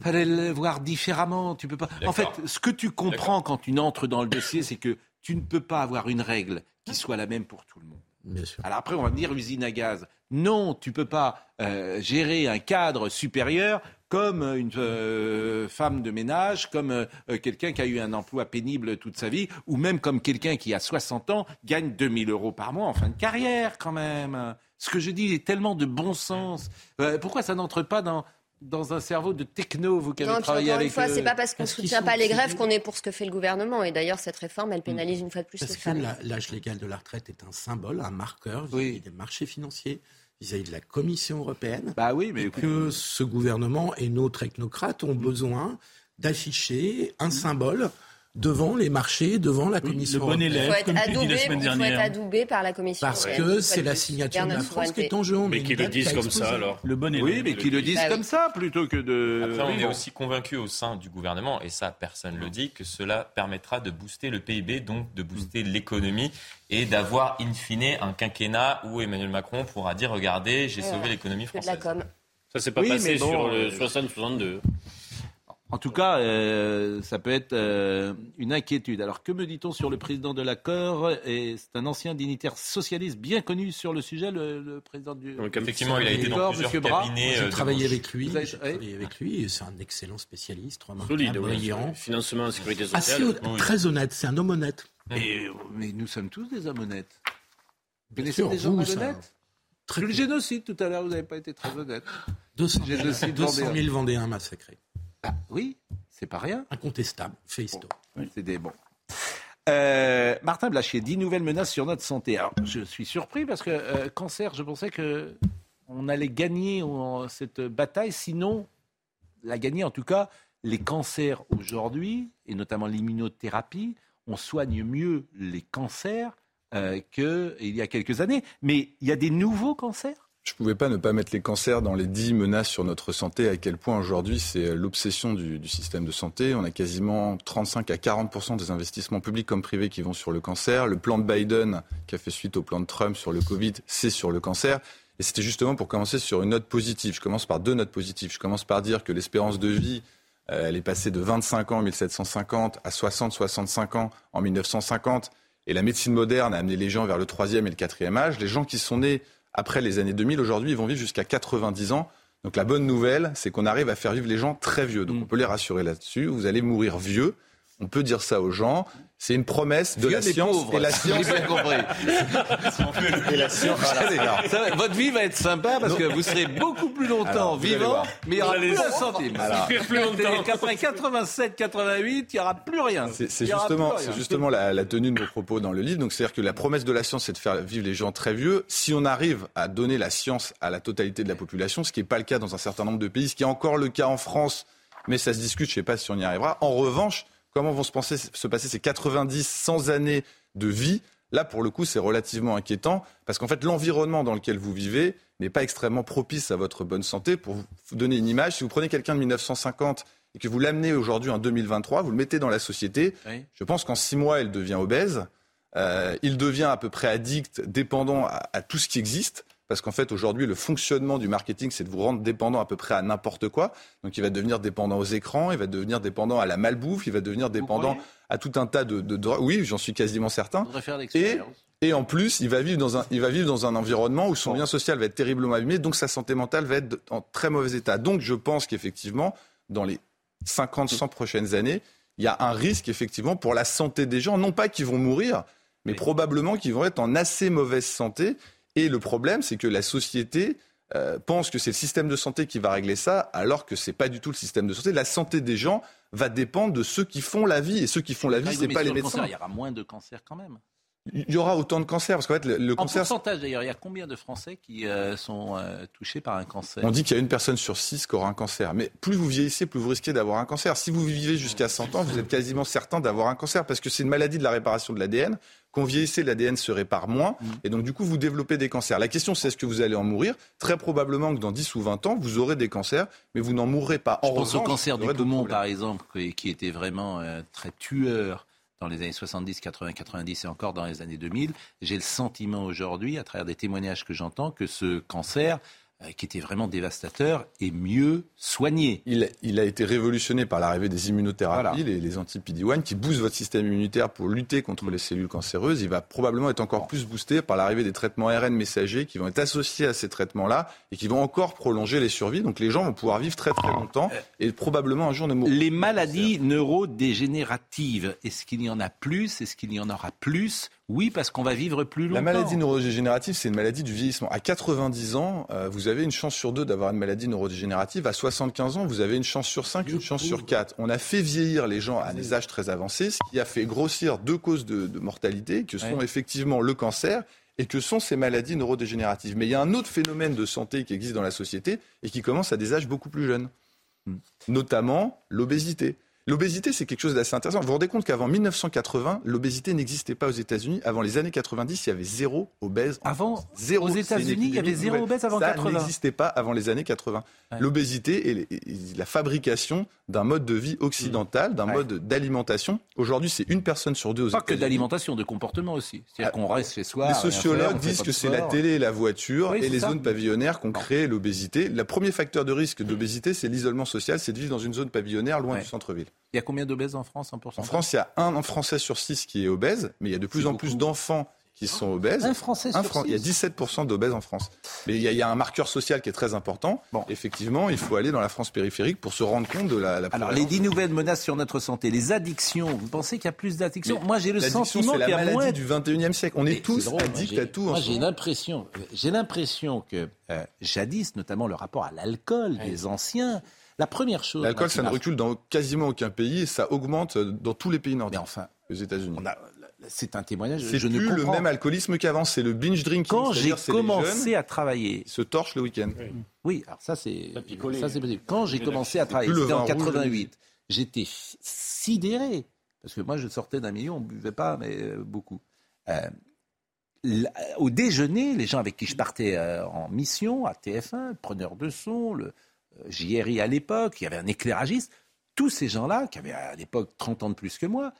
fallait le voir différemment. Tu peux pas. En fait, ce que tu comprends quand tu entres dans le dossier, c'est que tu ne peux pas avoir une règle qui soit la même pour tout le monde. Bien sûr. Alors après, on va dire usine à gaz. Non, tu peux pas euh, gérer un cadre supérieur comme une euh, femme de ménage, comme euh, quelqu'un qui a eu un emploi pénible toute sa vie, ou même comme quelqu'un qui a 60 ans gagne 2000 euros par mois en fin de carrière quand même. Ce que je dis est tellement de bon sens. Euh, pourquoi ça n'entre pas dans, dans un cerveau de techno, vous qui avez non, travaillé avec... Une fois, c'est pas parce qu'on ne soutient pas les grèves qu'on est pour ce que fait le gouvernement. Et d'ailleurs, cette réforme, elle pénalise une fois de plus les femmes. L'âge légal de la retraite est un symbole, un marqueur oui. des marchés financiers? Vis-à-vis de la Commission européenne. Bah oui, mais que ce gouvernement et nos technocrates ont besoin d'afficher un symbole devant les marchés, devant la Commission le bon élève, il faut être adoubé, il faut être adoubé par la Commission Parce que c'est la signature de la France qui est en jeu. Mais qu'ils le disent comme ça alors. Le bon élève. Oui, mais qu'ils le disent bah comme ça plutôt que de. Après, on est aussi convaincu au sein du gouvernement, et ça personne ne le dit, que cela permettra de booster le PIB, donc de booster l'économie et d'avoir in fine un quinquennat où Emmanuel Macron pourra dire regardez, j'ai sauvé l'économie française. Ça s'est pas passé sur le 60-62. En tout cas, euh, ça peut être euh, une inquiétude. Alors, que me dit-on sur le président de l'accord Et c'est un ancien dignitaire socialiste bien connu sur le sujet, le, président du. Donc, effectivement, il a été dans plusieurs cabinets. J'ai travaillé avec lui. J'ai travaillé avec lui. C'est un excellent spécialiste, solide, brillant, financement, sécurité sociale. Très honnête. C'est un homme honnête. Et, mais nous sommes tous des hommes honnêtes. Vous connaissez des gens malhonnêtes Très le génocide tout à l'heure, vous n'avez pas été très honnête. 200, 000 Vendéens massacrés. Ah, oui, c'est pas rien. Incontestable, fait histoire. C'est des bons. Euh, Martin Blachier, 10 nouvelles menaces sur notre santé. Alors, je suis surpris parce que euh, cancer, je pensais que on allait gagner cette bataille, sinon la gagner en tout cas les cancers aujourd'hui, et notamment l'immunothérapie, on soigne mieux les cancers euh, qu'il y a quelques années. Mais il y a des nouveaux cancers? Je ne pouvais pas ne pas mettre les cancers dans les dix menaces sur notre santé, à quel point aujourd'hui c'est l'obsession du, du, système de santé. On a quasiment 35 à 40% des investissements publics comme privés qui vont sur le cancer. Le plan de Biden, qui a fait suite au plan de Trump sur le Covid, c'est sur le cancer. Et c'était justement pour commencer sur une note positive. Je commence par deux notes positives. Je commence par dire que l'espérance de vie, euh, elle est passée de 25 ans en 1750 à 60-65 ans en 1950. Et la médecine moderne a amené les gens vers le troisième et le quatrième âge. Les gens qui sont nés après les années 2000, aujourd'hui, ils vont vivre jusqu'à 90 ans. Donc la bonne nouvelle, c'est qu'on arrive à faire vivre les gens très vieux. Donc mm. on peut les rassurer là-dessus. Vous allez mourir vieux. On peut dire ça aux gens. C'est une promesse de la science et la science. bien compris. et la science. Voilà. votre vie va être sympa parce que vous serez beaucoup plus longtemps vivant, mais il n'y aura plus un centime. Après 87, 88, il n'y aura plus rien. C'est justement, c'est justement la, tenue de vos propos dans le livre. Donc c'est-à-dire que la promesse de la science, c'est de faire vivre les gens très vieux. Si on arrive à donner la science à la totalité de la population, ce qui n'est pas le cas dans un certain nombre de pays, ce qui est encore le cas en France, mais ça se discute. Je ne sais pas si on y arrivera. En revanche comment vont se, passer ces 90, 100 années de vie? Là, pour le coup, c'est relativement inquiétant parce qu'en fait, l'environnement dans lequel vous vivez n'est pas extrêmement propice à votre bonne santé. Pour vous donner une image, si vous prenez quelqu'un de 1950 et que vous l'amenez aujourd'hui en 2023, vous le mettez dans la société, je pense qu'en six mois, il devient obèse. Euh, il devient à peu près addict, dépendant à tout ce qui existe. Parce qu'en fait, aujourd'hui, le fonctionnement du marketing, c'est de vous rendre dépendant à peu près à n'importe quoi. Donc, il va devenir dépendant aux écrans, il va devenir dépendant à la malbouffe, il va devenir dépendant à tout un tas de, drogues. Oui, j'en suis quasiment certain. Et, et en plus, il va, vivre dans un, il va vivre dans un environnement où son lien social va être terriblement abîmé, donc sa santé mentale va être en très mauvais état. Donc, je pense qu'effectivement, dans les 50, 100 prochaines années, il y a un risque, effectivement, pour la santé des gens. Non pas qu'ils vont mourir, mais probablement qu'ils vont être en assez mauvaise santé. Et le problème, c'est que la société euh, pense que c'est le système de santé qui va régler ça, alors que ce n'est pas du tout le système de santé. La santé des gens va dépendre de ceux qui font la vie. Et ceux qui font la vie, ce n'est pas les médecins. il y aura moins de cancers quand même. Il y aura autant de cancers parce qu'en fait le, cancer. En pourcentage d'ailleurs, il y a combien de Français qui euh, sont euh, touchés par un cancer? On dit qu'il y a une personne sur six qui aura un cancer. Mais plus vous vieillissez, plus vous risquez d'avoir un cancer. Si vous vivez jusqu'à 100 ans, vous êtes quasiment certain d'avoir un cancer parce que c'est une maladie de la réparation de l'ADN. Quand vieillissez, l'ADN se répare moins mm. et donc du coup vous développez des cancers. La question c'est est-ce que vous allez en mourir? Très probablement que dans 10 ou 20 ans, vous aurez des cancers, mais vous n'en mourrez pas. Je pense au cancer du poumon par exemple, qui était vraiment euh, très tueur dans les années 70, 80, 90 et encore dans les années 2000. J'ai le sentiment aujourd'hui, à travers des témoignages que j'entends, que ce cancer qui était vraiment dévastateur, est mieux soigné. Il, il a été révolutionné par l'arrivée des immunothérapies, les, les anti-PD-1, qui boostent votre système immunitaire pour lutter contre les cellules cancéreuses. Il va probablement être encore plus boosté par l'arrivée des traitements ARN messagers qui vont être associés à ces traitements-là et qui vont encore prolonger les survies. Donc les gens vont pouvoir vivre très très longtemps et probablement un jour ne mourront. Les maladies neurodégénératives, est-ce qu'il y en a plus Est-ce qu'il y en aura plus oui, parce qu'on va vivre plus longtemps. La maladie neurodégénérative, c'est une maladie du vieillissement. À 90 ans, euh, vous avez une chance sur deux d'avoir une maladie neurodégénérative. À 75 ans, vous avez une chance sur cinq, une chance sur quatre. On a fait vieillir les gens à des âges très avancés, ce qui a fait grossir deux causes de, mortalité, que sont effectivement le cancer et que sont ces maladies neurodégénératives. Mais il y a un autre phénomène de santé qui existe dans la société et qui commence à des âges beaucoup plus jeunes, hmm. notamment l'obésité. L'obésité, c'est quelque chose d'assez intéressant. Vous vous rendez compte qu'avant 1980, l'obésité n'existait pas aux États-Unis. Avant les années 90, il y avait zéro obèse. Avant, zéro, aux États-Unis, il y avait zéro obèse avant 80. Ça n'existait pas avant les années 80. L'obésité est la fabrication d'un mode de vie occidental, d'un mode d'alimentation. Aujourd'hui, c'est une personne sur deux aux États-Unis. Pas que d'alimentation, de comportement aussi. C'est-à-dire ah, qu'on reste chez soi. Les sociologues disent que c'est la télé et la voiture et les zones pavillonnaires qui ont créé l'obésité. Le premier facteur de risque d'obésité, c'est l'isolement social, c'est de vivre dans une zone pavillonnaire loin du centre-ville. Il y a combien d'obèses en France En France, il y a un Français sur six qui est obèse, mais il y a de plus en plus d'enfants qui sont obèses. Un Français sur Il y a 17% d'obèses en France. Mais il y, a, un marqueur social qui est très important. Bon. Effectivement, il faut aller dans la France périphérique pour se rendre compte de la... la Alors, les dix nouvelles menaces sur notre santé, les addictions, vous pensez qu'il y a plus d'addictions? Moi, j'ai le sentiment qu'il y a moins... du 21e siècle. On est tous addicts à tout. Moi, j'ai l'impression, j'ai l'impression que euh, jadis, notamment le rapport à l'alcool des anciens, la première chose. L'alcool, ça ne recule dans quasiment aucun pays et ça augmente dans tous les pays nordiques. Mais enfin, aux États-unis. C'est un témoignage. C'est plus le même alcoolisme qu'avant. C'est le binge drinking. Quand j'ai commencé à travailler, se torche le week-end. Oui. alors ça c'est ça c'est possible. Quand j'ai commencé à travailler, c'était en 88. J'étais sidéré parce que moi je sortais d'un milieu, on buvait pas, mais euh, beaucoup. Euh, au déjeuner, les gens avec qui je partais euh, en mission à TF1, preneur de son, le, JRI à l'époque, il y avait un éclairagiste, tous ces gens-là, qui avaient à l'époque 30 ans de plus que moi,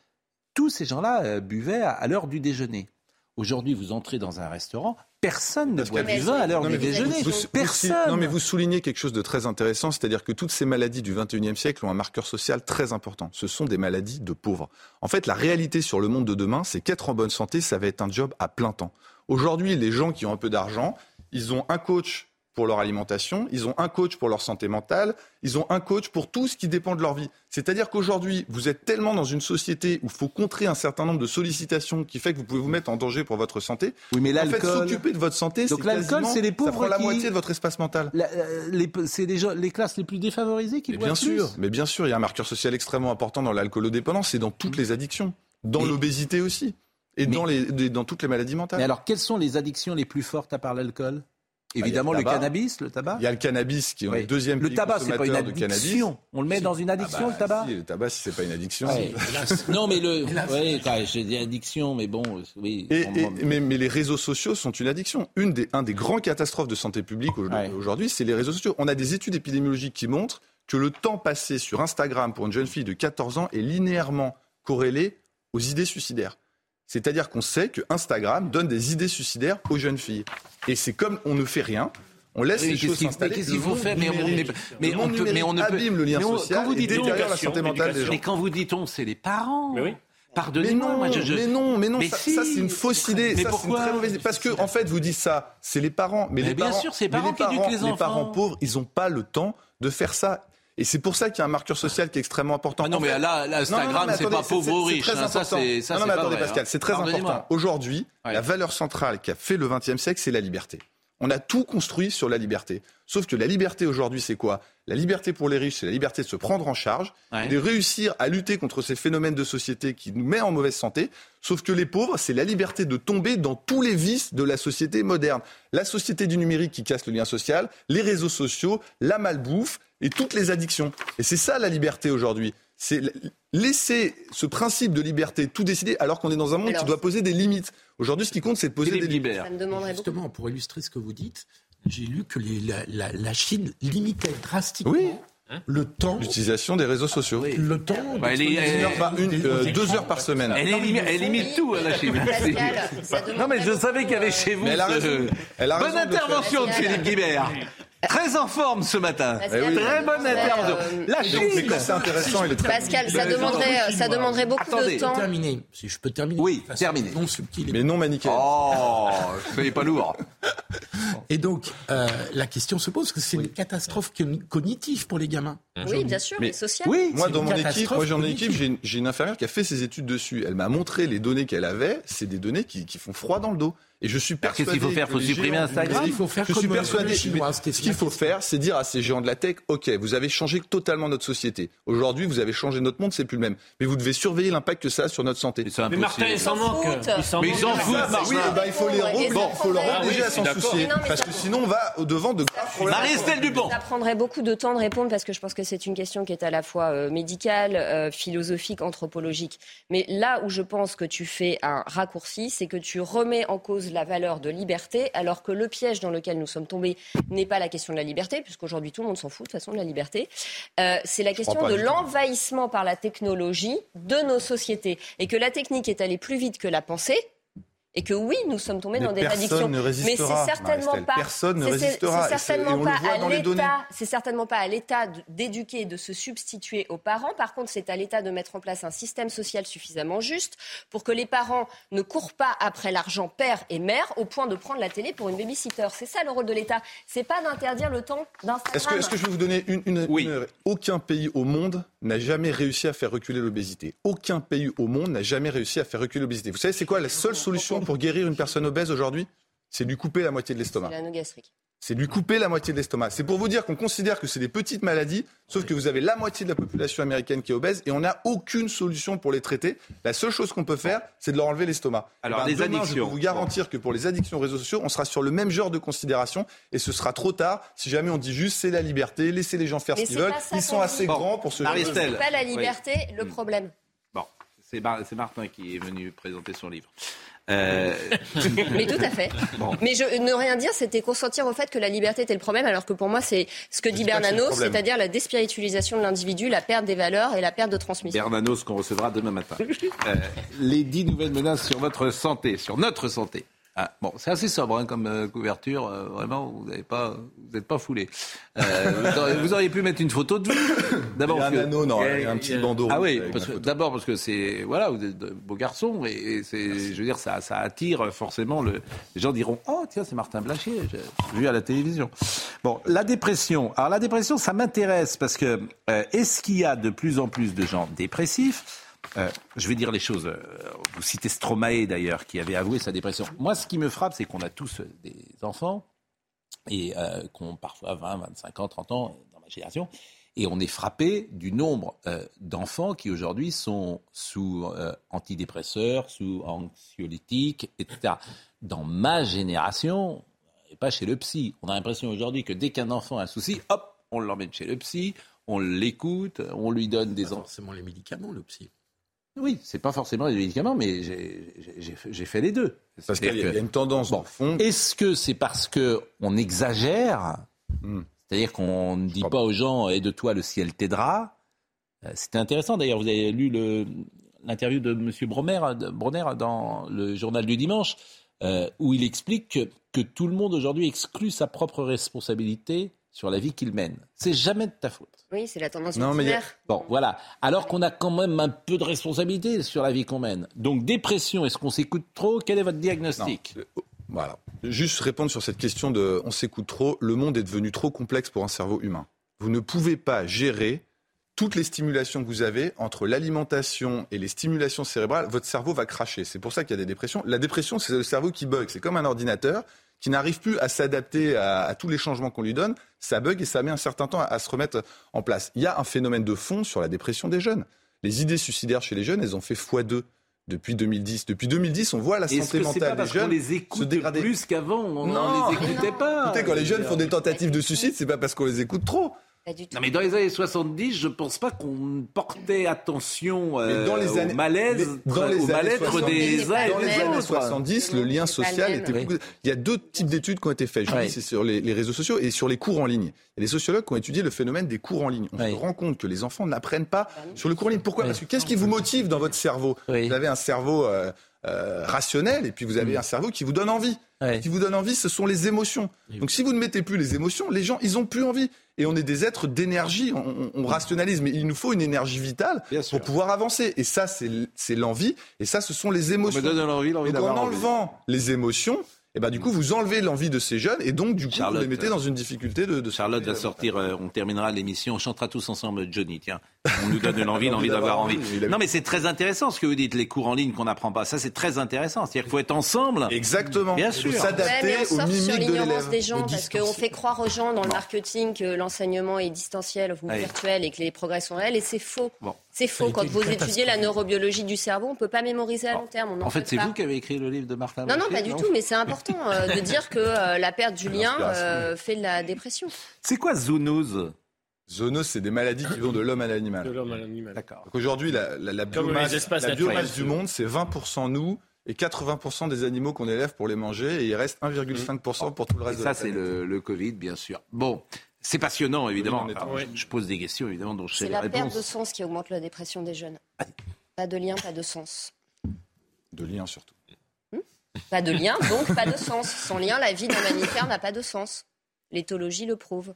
tous ces gens-là euh, buvaient à, l'heure du déjeuner. Aujourd'hui, vous entrez dans un restaurant, personne ne boit du vin à l'heure du déjeuner. personne. non, mais vous soulignez quelque chose de très intéressant, c'est-à-dire que toutes ces maladies du 21e siècle ont un marqueur social très important. Ce sont des maladies de pauvres. En fait, la réalité sur le monde de demain, c'est qu'être en bonne santé, ça va être un job à plein temps. Aujourd'hui, les gens qui ont un peu d'argent, ils ont un coach pour leur alimentation, ils ont un coach pour leur santé mentale, ils ont un coach pour tout ce qui dépend de leur vie. C'est-à-dire qu'aujourd'hui, vous êtes tellement dans une société où il faut contrer un certain nombre de sollicitations qui fait que vous pouvez vous mettre en danger pour votre santé. Oui, mais l'alcool. En fait, s'occuper de votre santé, donc l'alcool, c'est les pauvres ça prend la moitié de votre espace mental. Euh, c'est les, les, classes les plus défavorisées qui boivent bien sûr, mais bien sûr, il y a un marqueur social extrêmement important dans l'alcoolodépendance et dans toutes les addictions, dans l'obésité aussi. Et dans, les, dans toutes les maladies mentales. Mais alors, quelles sont les addictions les plus fortes à part l'alcool? Évidemment, le, cannabis, le tabac. Il y a le cannabis qui est le deuxième Le tabac, c'est pas une addiction. On le met dans une addiction, ah bah, le tabac si, Le tabac, si c'est pas une addiction. non, mais le. Oui, j'ai des addictions, mais bon. Oui, mais, mais, les réseaux sociaux sont une addiction. Une des, un des grands catastrophes de santé publique aujourd'hui, c'est les réseaux sociaux. On a des études épidémiologiques qui montrent que le temps passé sur Instagram pour une jeune fille de 14 ans est linéairement corrélé aux idées suicidaires. C'est-à-dire qu'on sait que Instagram donne des idées suicidaires aux jeunes filles. Et c'est comme on ne fait rien. On laisse les choses s'installer. Qu'est-ce qu'il faut faire Mais on, mais on, peut, mais on ne abîme le lien social et détériore la santé mentale des gens. Mais quand vous dites on, c'est les parents. Mais oui. Pardonnez-moi, moi, je, mais non, mais non, ça, ça c'est une fausse idée. Mais ça, pourquoi une très mauvaise. Parce que en fait, vous dites ça, c'est les parents. Mais, les bien parents, sûr, c'est les parents qui éduquent les enfants. Les parents pauvres, ils n'ont pas le temps de faire ça. Et c'est pour ça qu'il y a un marqueur social qui est extrêmement important. Ah non, mais là, Instagram, c'est pas pauvre ou riche. Hein, ça, c'est, ça, non, mais attendez, Pascal, hein. c'est très important. Aujourd'hui, la valeur centrale qui a fait le XXe siècle, c'est la liberté. On a tout construit sur la liberté. Sauf que la liberté aujourd'hui, c'est quoi? La liberté pour les riches, c'est la liberté de se prendre en charge, de réussir à lutter contre ces phénomènes de société qui nous mettent en mauvaise santé. Sauf que les pauvres, c'est la liberté de tomber dans tous les vices de la société moderne. La société du numérique qui casse le lien social, les réseaux sociaux, la malbouffe et toutes les addictions. Et c'est ça la liberté aujourd'hui. C'est laisser ce principe de liberté tout décider alors qu'on est dans un monde qui doit poser des limites. Aujourd'hui, ce qui compte, c'est de poser des limites. Justement, pour illustrer ce que vous dites, j'ai lu que la, Chine limitait drastiquement Hein le temps. L'utilisation des réseaux sociaux. Le temps. Bah, elle est, une, euh, deux heures par semaine. Elle, elle limite tout, la Chine. non, mais je savais qu'il y avait chez vous. elle a raison. Elle a Bonne intervention de Philippe Guibert. Très en forme ce matin. Très bonne intervention. Euh, la Chine. C'est intéressant. Il est très Pascal, ça demanderait, ça demanderait beaucoup de temps. Terminer. Si je peux terminer. Oui, terminer. Non subtil. Mais non manichéen. Oh, soyez pas lourd. Et donc, euh, la question se pose que c'est une catastrophe cognitive pour les gamins. Oui, bien sûr, mais sociale. Oui, moi dans mon équipe, moi j'ai équipe, j'ai une, infirmière qui a fait ses études dessus. Elle m'a montré les données qu'elle avait. C'est des données qui, qui font froid dans le dos. Et je suis persuadé. Qu'est-ce qu'il faut faire? Il faut supprimer Instagram? Il faut faire je suis persuadé. ce qu'il faut faire, c'est dire à ces géants de la tech OK, vous avez changé totalement notre société. Aujourd'hui, vous avez changé notre monde, c'est plus le même. Mais vous devez surveiller l'impact que ça a sur notre santé. Mais Martin, il s'en moque. Mais ils s'en foutent, Oui, bah, il faut les faut leur obliger à s'en soucier. Parce que sinon, on va au-devant de graves problèmes. Marie-Estelle Dupont. Ça prendrait beaucoup de temps de répondre parce que je pense que c'est une question qui est à la fois euh, médicale, euh, philosophique, anthropologique. Mais là où je pense que tu fais un raccourci, c'est que tu remets en cause la valeur de liberté, alors que le piège dans lequel nous sommes tombés n'est pas la question de la liberté, puisqu'aujourd'hui tout le monde s'en fout de toute façon de la liberté. Euh, c'est la question de l'envahissement par la technologie de nos sociétés. Et que la technique est allée plus vite que la pensée, et que oui, nous sommes tombés dans des addictions. mais c'est certainement pas. Personne ne résistera. C'est certainement, pas à l'État. C'est certainement pas à l'État d'éduquer, de se substituer aux parents. Par contre, c'est à l'État de mettre en place un système social suffisamment juste pour que les parents ne courent pas après l'argent père et mère au point de prendre la télé pour une babysitter. C'est ça le rôle de l'État. C'est pas d'interdire le temps d'Instagram. Est-ce que, je vais vous donner une, une, oui. Aucun pays au monde n'a jamais réussi à faire reculer l'obésité. Aucun pays au monde n'a jamais réussi à faire reculer l'obésité. Vous savez, c'est quoi la seule solution pour guérir une personne obèse aujourd'hui C'est lui couper la moitié de l'estomac. C'est lui couper la moitié de l'estomac. C'est pour vous dire qu'on considère que c'est des petites maladies, sauf que vous avez la moitié de la population américaine qui est obèse et on n'a aucune solution pour les traiter. La seule chose qu'on peut faire, c'est de leur enlever l'estomac. Alors, eh ben, les addictions. Je peux vous garantir que pour les addictions aux réseaux sociaux, on sera sur le même genre de considération et ce sera trop tard si jamais on dit juste c'est la liberté, laissez les gens faire ce qu'ils veulent. Ils sont assez grands pour ce genre de C'est pas la liberté le problème. Bon, c'est Martin qui est venu présenter son livre. Euh, mais tout à fait. Mais je, ne rien dire, c'était consentir au fait que la liberté était le problème, alors que pour moi, c'est ce que dit Bernanos, c'est-à-dire la déspiritualisation de l'individu, la perte des valeurs et la perte de transmission. Bernanos qu'on recevra demain matin. Euh, les dix nouvelles menaces sur votre santé, sur notre santé. Ah, bon, c'est assez sobre hein, comme euh, couverture. Euh, vraiment, vous n'êtes pas, vous pas foulé. Euh, vous, auriez, pu mettre une photo de vous. D'abord, un anneau, non, a un petit bandeau. Ah oui, d'abord parce que c'est, voilà, vous êtes de beaux garçons et, c'est, je veux dire, ça, ça attire forcément le. Les gens diront, oh tiens, c'est Martin Blachier, j'ai vu à la télévision. Bon, la dépression. Alors la dépression, ça m'intéresse parce que est-ce qu'il y a de plus en plus de gens dépressifs? Euh, je vais dire les choses. Euh, vous citez Stromae d'ailleurs, qui avait avoué sa dépression. Moi, ce qui me frappe, c'est qu'on a tous des enfants et euh, qui ont parfois 20, 25 ans, 30 ans dans ma génération. Et on est frappé du nombre d'enfants qui aujourd'hui sont sous antidépresseurs, sous anxiolytiques, etc. Dans ma génération, et pas chez le psy, on a l'impression aujourd'hui que dès qu'un enfant a un souci, hop, on l'emmène chez le psy, on l'écoute, on lui donne des... Pas forcément les médicaments, le psy. Oui, c'est pas forcément les médicaments, mais j'ai fait les deux. Parce qu'il y, a une tendance bon, fond. Est-ce que c'est parce que on exagère hmm. C'est-à-dire qu'on ne dit pas aux gens aide-toi, le ciel t'aidera. Euh, c'était intéressant d'ailleurs. Vous avez lu l'interview de M. Bronner, dans le journal du dimanche, euh, où il explique que, que tout le monde aujourd'hui exclut sa propre responsabilité sur la vie qu'il mène. C'est jamais de ta faute. Oui, c'est la tendance non, mais Bon, voilà. Alors qu'on a quand même un peu de responsabilité sur la vie qu'on mène. Donc, dépression, est-ce qu'on s'écoute trop? Quel est votre diagnostic? Euh, Voilà. Juste répondre sur cette question de on s'écoute trop. Le monde est devenu trop complexe pour un cerveau humain. Vous ne pouvez pas gérer toutes les stimulations que vous avez entre l'alimentation et les stimulations cérébrales, votre cerveau va cracher. C'est pour ça qu'il y a des dépressions. La dépression, c'est le cerveau qui bug. C'est comme un ordinateur qui n'arrive plus à s'adapter à, tous les changements qu'on lui donne, ça bug et ça met un certain temps à, se remettre en place. Il y a un phénomène de fond sur la dépression des jeunes. Les idées suicidaires chez les jeunes, elles ont fait x2 depuis 2010. Depuis 2010, on voit la santé mentale des jeunes les écoute se dégrader. plus qu'avant, on ne les écoutait pas. Écoutez, quand les jeunes font des tentatives de suicide, c'est pas parce qu'on les écoute trop. Non, mais dans les années 70, je pense pas qu'on portait attention euh, dans les années, au malaise, dans les mal-être des uns Dans les années 70, le lien social était beaucoup... Il y a deux types d'études qui ont été faites. Je c'est sur les, réseaux sociaux et sur les cours en ligne. Il y a des sociologues qui ont étudié le phénomène des cours en ligne. On se rend compte que les enfants n'apprennent pas sur le cours en ligne. Pourquoi? Parce que qu'est-ce qui vous motive dans votre cerveau? Vous avez un cerveau... Euh, euh, rationnel et puis vous avez mm. un cerveau qui vous donne envie. Qui vous donne envie, ce sont les émotions. Donc si vous ne mettez plus les émotions, les gens, ils ont plus envie. Et on est des êtres d'énergie, on, rationalise, mais il nous faut une énergie vitale pour pouvoir avancer. Et ça, c'est l'envie, et ça, ce sont les émotions. On me donne l'envie, Donc en enlevant les émotions, et ben du coup vous enlevez l'envie de ces jeunes. Et donc du coup vous les mettez dans une difficulté de, de Charlotte va sortir, euh, on terminera l'émission, on chantera tous ensemble Johnny, tiens. On nous donne l'envie, l'envie d'avoir envie. Non mais c'est très intéressant ce que vous dites, les cours en ligne qu'on n'apprend pas, ça c'est très intéressant, c'est-à-dire qu'il faut être ensemble. Exactement. Bien sûr. S'adapter aux mimiques sur l'ignorance des gens parce qu'on fait croire aux gens dans le marketing que l'enseignement est distanciel ou virtuel et que les progrès sont réels et c'est faux. C'est faux. Quand vous étudiez la neurobiologie du cerveau, on ne peut pas mémoriser à long terme. en, fait, c'est vous qui avez écrit le livre de Martin. Non, non, pas du tout. Mais c'est important euh, de dire que euh, la perte du lien euh, fait de la dépression. C'est quoi zoonose Zoonose, c'est des maladies qui vont de l'homme à l'animal. De l'homme à l'animal. D'accord. Aujourd'hui, la, la, biomasse, la biomasse du monde, c'est 20% nous et 80% des animaux qu'on élève pour les manger, et il reste 1,5% pour tout le reste et ça, c'est le, le, Covid, bien sûr. Bon, c'est passionnant, évidemment. je pose des questions, évidemment, dont je sais C'est la perte de sens qui augmente la dépression des jeunes. Pas de lien, pas de sens. De lien, surtout. Hmm pas de lien, donc pas de sens. Sans lien, la vie d'un mammifère n'a pas de sens. L'éthologie le prouve.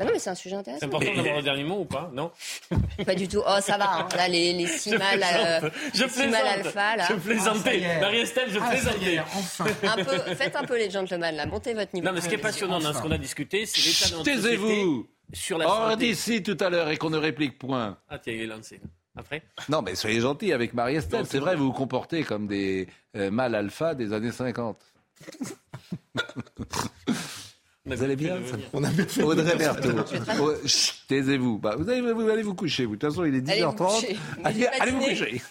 Ah non, mais c'est un sujet intéressant. C'est important d'avoir le dernier mot ou pas Non Pas du tout. Oh, ça va. Hein. Là, les, les six mâles, euh, je six mâles alpha. Là. Je plaisantais. Ah, Marie-Estelle, je ah, plaisantais. Enfin. Un peu, faites un peu les gentlemen, là. Montez votre niveau. Non, mais ce qui est passionnant dans ce qu'on a discuté, c'est l'état de notre Taisez-vous sur la. On d'ici tout à l'heure et qu'on ne réplique point. Ah, tiens, il est lancé. Après Non, mais soyez gentil avec Marie-Estelle. C'est vrai, vous vous comportez comme des euh, mâles alpha des années 50. Vous allez bien On a bien fait. Audrey Berthaud. Taisez-vous. Bah, vous, allez, vous allez vous coucher. Vous. De toute façon, il est 10h30. Allez, allez, vous coucher.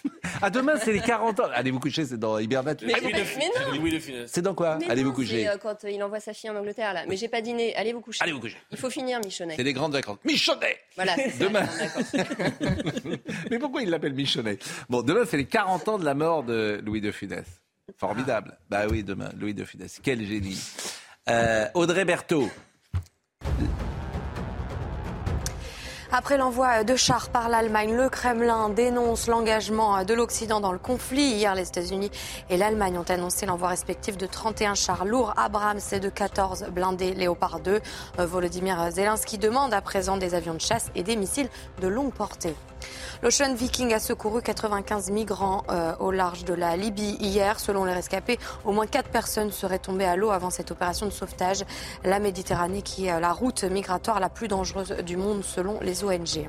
À demain, c'est les 40 ans. Allez vous coucher, c'est dans Hibernatus. Mais, mais, non. C'est dans quoi Allez vous coucher. C'est euh, quand euh, il envoie sa fille en Angleterre, là. Mais j'ai pas dîné. Allez vous coucher. Allez vous coucher. Il faut finir, Michonnet. C'est les grandes vacances. Michonnet Voilà. Demain. mais pourquoi il l'appelle Michonnet Bon, demain, c'est les 40 ans de la mort de Louis de Funès. Formidable. Bah oui, demain, Louis de Funès. Quel génie. Euh, Audrey Berthaud. Après l'envoi de chars par l'Allemagne, le Kremlin dénonce l'engagement de l'Occident dans le conflit. Hier, les États-Unis et l'Allemagne ont annoncé l'envoi respectif de 31 chars lourds Abrams et de 14 blindés Léopard 2. Volodymyr Zelensky demande à présent des avions de chasse et des missiles de longue portée. L'Ocean Viking a secouru 95 migrants euh, au large de la Libye hier. Selon les rescapés, au moins 4 personnes seraient tombées à l'eau avant cette opération de sauvetage. La Méditerranée qui est la route migratoire la plus dangereuse du monde selon les ONG.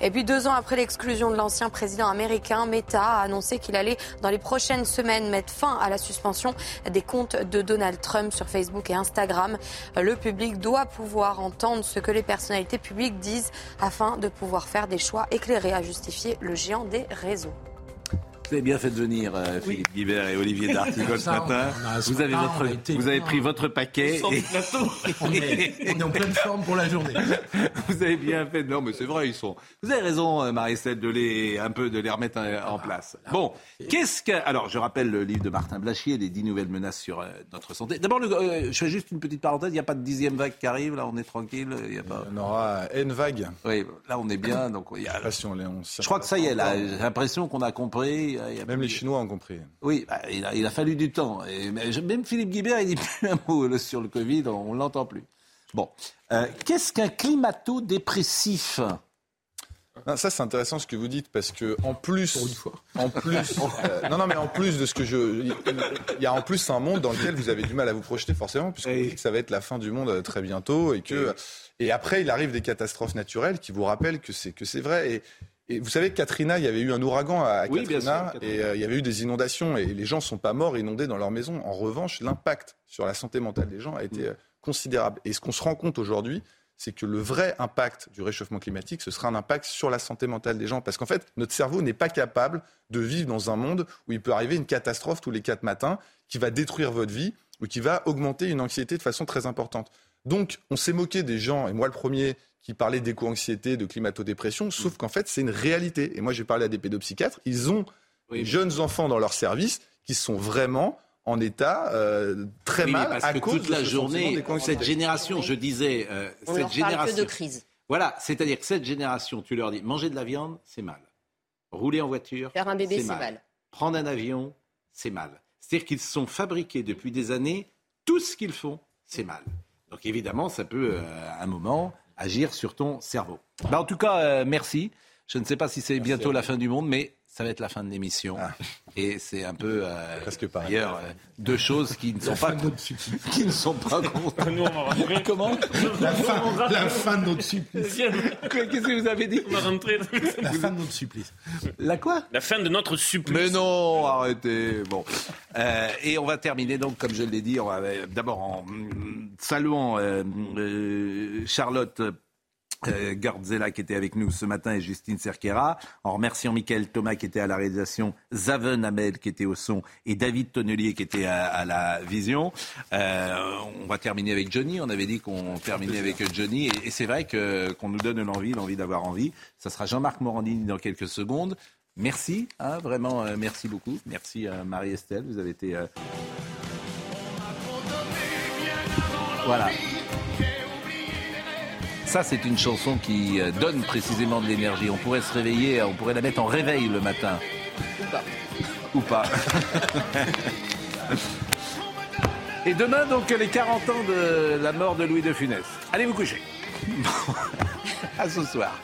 Et puis deux ans après l'exclusion de l'ancien président américain, Meta a annoncé qu'il allait dans les prochaines semaines mettre fin à la suspension des comptes de Donald Trump sur Facebook et Instagram. Le public doit pouvoir entendre ce que les personnalités publiques disent afin de pouvoir faire des choix éclairés à justice le géant des réseaux. Vous avez bien fait de venir, euh, Philippe Guibert et Olivier D'Artigol ce matin. Vous avez, votre, vous avez pris votre paquet. Et... on, est, on, est, en pleine forme pour la journée. vous avez bien fait. Non, mais c'est vrai, ils sont. Vous avez raison, euh, Marie-Celle, de les un peu de les remettre euh, en place. Bon, qu'est-ce que. Alors, je rappelle le livre de Martin Blachier, les dix nouvelles menaces sur notre santé. D'abord, je fais juste une petite parenthèse. Il n'y a pas de dixième vague qui arrive. Là, on est tranquille. Il y a pas. On aura N vague. Oui, là, on est bien. Donc, il y a. Je crois que ça y est. Là, j'ai l'impression qu'on a compris. Même les Chinois ont compris. Oui, bah, il, a, fallu du temps. Et, même Philippe Guibert, il dit plus un mot sur le Covid, on ne l'entend plus. Bon, euh, qu'est-ce qu'un climato-dépressif? Ça c'est intéressant ce que vous dites parce que en plus, en plus, euh, non non mais en plus de ce que je, il y a en plus un monde dans lequel vous avez du mal à vous projeter forcément puisque ça va être la fin du monde euh, très bientôt et que et après il arrive des catastrophes naturelles qui vous rappellent que c'est que c'est vrai et et vous savez, Katrina, il y avait eu un ouragan à, Katrina et euh, il y avait eu des inondations et les gens ne sont pas morts inondés dans leur maison. En revanche, l'impact sur la santé mentale des gens a été euh, considérable. Et ce qu'on se rend compte aujourd'hui, c'est que le vrai impact du réchauffement climatique, ce sera un impact sur la santé mentale des gens. Parce qu'en fait, notre cerveau n'est pas capable de vivre dans un monde où il peut arriver une catastrophe tous les quatre matins qui va détruire votre vie ou qui va augmenter une anxiété de façon très importante. Donc, on s'est moqué des gens, et moi le premier, qui parlaient d'éco-anxiété, de climato-dépression, sauf mm. qu'en fait, c'est une réalité. Et moi, j'ai parlé à des pédopsychiatres, ils ont des jeunes enfants dans leur service qui sont vraiment en état euh, très mal parce à que toute la journée, cette génération, je disais, euh, On cette leur génération, parle que de crise. Voilà, c'est-à-dire que cette génération, tu leur dis, manger de la viande, c'est mal. Rouler en voiture, faire un bébé, c'est mal. Prendre un avion, c'est mal. C'est-à-dire qu'ils sont fabriqués depuis des années, tout ce qu'ils font, c'est mal. Donc évidemment, ça peut, euh, à un moment, agir sur ton cerveau. Bah, en tout cas, euh, merci. Je ne sais pas si c'est bientôt la fin du monde, mais ça va être la fin de l'émission. Ah. Et c'est un peu, euh, Presque pas. D'ailleurs, euh, deux choses qui ne sont pas qui ne sont pas Comment la fin, la fin de notre supplice. Qu'est-ce que vous avez dit On va rentrer. La fin de notre supplice. La quoi La fin de notre supplice. Mais non, arrêtez. Bon. Euh, et on va terminer donc, comme je l'ai dit, d'abord en saluant Charlotte euh, qui était avec nous ce matin et Justine Cerquera, en remerciant Michael Thomas qui était à la réalisation, Zaven Amel qui était au son et David Tonnelier qui était à, la vision. Euh, on va terminer avec Johnny, on avait dit qu'on terminait avec Johnny et, c'est vrai qu'on nous donne l'envie, l'envie d'avoir envie. Ça sera Jean-Marc Morandini dans quelques secondes. Merci, hein, vraiment euh, merci beaucoup. Merci à Marie-Estelle, vous avez été... Voilà. Ça, c'est une chanson qui euh, donne précisément de l'énergie. On pourrait se réveiller, on pourrait la mettre en réveil le matin. Ou pas. Et demain, donc, les 40 ans de la mort de Louis de Funès. Allez vous coucher. à ce soir.